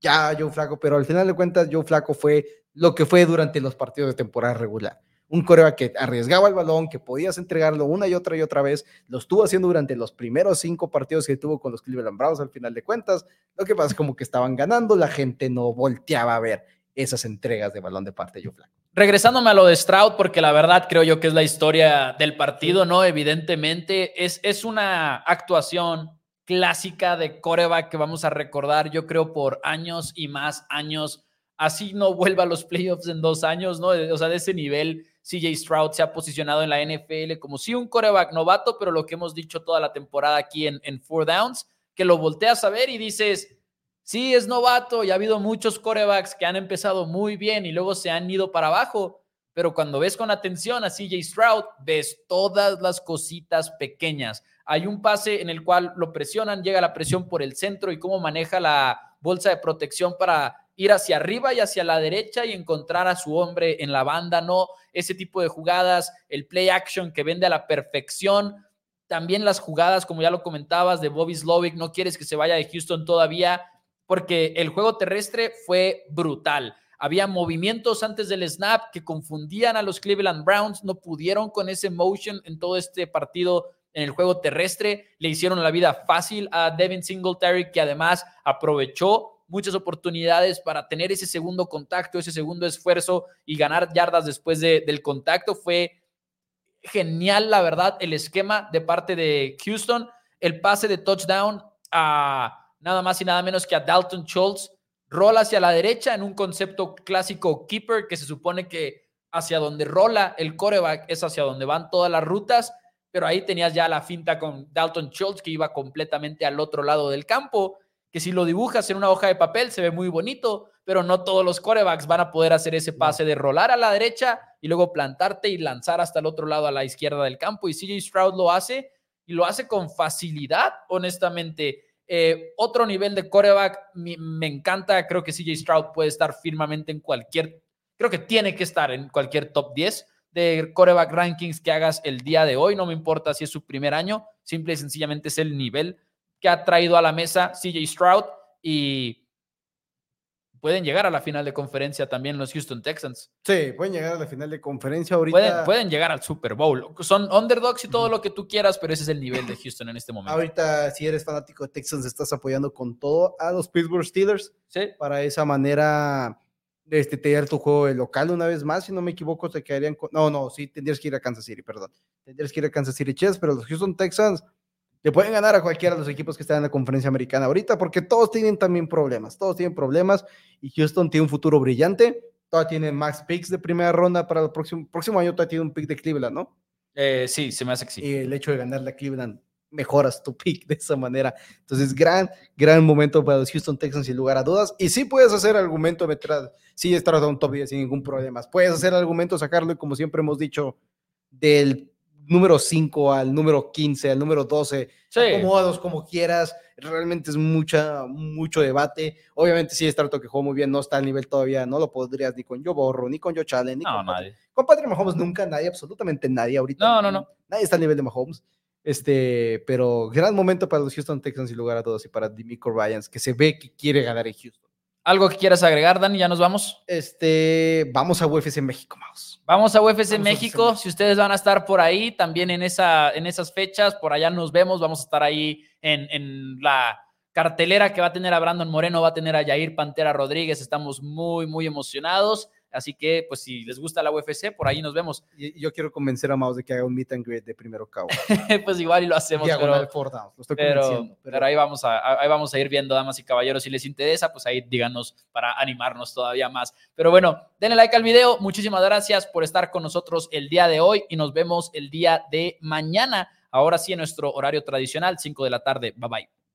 Speaker 2: Ya, Joe Flaco, pero al final de cuentas, Joe Flaco fue lo que fue durante los partidos de temporada regular un coreback que arriesgaba el balón, que podías entregarlo una y otra y otra vez, lo estuvo haciendo durante los primeros cinco partidos que tuvo con los Cleveland Browns al final de cuentas, lo que pasa es como que estaban ganando, la gente no volteaba a ver esas entregas de balón de parte de Joe Flacco.
Speaker 1: Regresándome a lo de Stroud, porque la verdad creo yo que es la historia del partido, ¿no? Evidentemente, es, es una actuación clásica de coreback que vamos a recordar, yo creo, por años y más años. Así no vuelva a los playoffs en dos años, ¿no? O sea, de ese nivel CJ Stroud se ha posicionado en la NFL como si un coreback novato, pero lo que hemos dicho toda la temporada aquí en, en Four Downs, que lo volteas a ver y dices, sí, es novato y ha habido muchos corebacks que han empezado muy bien y luego se han ido para abajo, pero cuando ves con atención a CJ Stroud, ves todas las cositas pequeñas. Hay un pase en el cual lo presionan, llega la presión por el centro y cómo maneja la bolsa de protección para ir hacia arriba y hacia la derecha y encontrar a su hombre en la banda, no ese tipo de jugadas, el play action que vende a la perfección, también las jugadas, como ya lo comentabas, de Bobby Slovic, no quieres que se vaya de Houston todavía, porque el juego terrestre fue brutal. Había movimientos antes del snap que confundían a los Cleveland Browns, no pudieron con ese motion en todo este partido en el juego terrestre, le hicieron la vida fácil a Devin Singletary, que además aprovechó muchas oportunidades para tener ese segundo contacto, ese segundo esfuerzo y ganar yardas después del contacto. Fue genial, la verdad, el esquema de parte de Houston, el pase de touchdown a nada más y nada menos que a Dalton Schultz, rola hacia la derecha en un concepto clásico keeper que se supone que hacia donde rola el coreback es hacia donde van todas las rutas, pero ahí tenías ya la finta con Dalton Schultz que iba completamente al otro lado del campo que si lo dibujas en una hoja de papel se ve muy bonito, pero no todos los corebacks van a poder hacer ese pase de rolar a la derecha y luego plantarte y lanzar hasta el otro lado a la izquierda del campo. Y CJ Stroud lo hace y lo hace con facilidad, honestamente. Eh, otro nivel de coreback, me, me encanta, creo que CJ Stroud puede estar firmemente en cualquier, creo que tiene que estar en cualquier top 10 de coreback rankings que hagas el día de hoy, no me importa si es su primer año, simple y sencillamente es el nivel que ha traído a la mesa CJ Stroud y pueden llegar a la final de conferencia también los Houston Texans.
Speaker 2: Sí, pueden llegar a la final de conferencia ahorita.
Speaker 1: Pueden, llegar al Super Bowl. Son underdogs y todo lo que tú quieras, pero ese es el nivel de Houston en este momento.
Speaker 2: Ahorita, si eres fanático de Texans, estás apoyando con todo a los Pittsburgh Steelers. Sí. Para esa manera este, tener tu juego de local una vez más, si no me equivoco, se quedarían con... No, no, sí, tendrías que ir a Kansas City, perdón. Tendrías que ir a Kansas City Chiefs, pero los Houston Texans le pueden ganar a cualquiera de los equipos que están en la conferencia americana ahorita, porque todos tienen también problemas, todos tienen problemas y Houston tiene un futuro brillante, todavía tiene max picks de primera ronda para el próximo, próximo año, todavía tiene un pick de Cleveland, ¿no?
Speaker 1: Eh, sí, se me hace que sí.
Speaker 2: Y el hecho de ganarle a Cleveland mejoras tu pick de esa manera. Entonces, gran, gran momento para los Houston Texans sin lugar a dudas. Y sí puedes hacer argumento de meter, sí estar a un top 10 sin ningún problema. Puedes hacer argumento, sacarlo y como siempre hemos dicho, del número 5 al número 15, al número 12, sí. acomodados como quieras, realmente es mucha, mucho debate. Obviamente sí, Startup que jugó muy bien, no está al nivel todavía, no lo podrías ni con Joe Borro, ni con Joe Challenge, ni
Speaker 1: no,
Speaker 2: con
Speaker 1: nadie.
Speaker 2: Patrick. Con Patrick Mahomes nunca, nadie, absolutamente nadie ahorita.
Speaker 1: No, no, no.
Speaker 2: Nadie está al nivel de Mahomes. Este, pero gran momento para los Houston Texans y lugar a todos y para Dimico Ryans, que se ve que quiere ganar en Houston.
Speaker 1: ¿Algo que quieras agregar, Dani? ¿Ya nos vamos?
Speaker 2: Este, vamos a UFC México.
Speaker 1: Vamos a UFC
Speaker 2: Vamos a
Speaker 1: México.
Speaker 2: UFC.
Speaker 1: Si ustedes van a estar por ahí, también en, esa, en esas fechas, por allá nos vemos. Vamos a estar ahí en, en la cartelera que va a tener a Brandon Moreno, va a tener a Yair Pantera Rodríguez. Estamos muy, muy emocionados. Así que, pues, si les gusta la UFC, por ahí nos vemos.
Speaker 2: Y, yo quiero convencer a Mouse de que haga un meet and greet de primero cabo.
Speaker 1: pues igual y lo hacemos,
Speaker 2: Diagonal
Speaker 1: pero.
Speaker 2: Lo estoy
Speaker 1: pero ahí, vamos a, ahí vamos a ir viendo, damas y caballeros. Si les interesa, pues ahí díganos para animarnos todavía más. Pero bueno, denle like al video. Muchísimas gracias por estar con nosotros el día de hoy y nos vemos el día de mañana. Ahora sí, en nuestro horario tradicional, 5 de la tarde. Bye bye.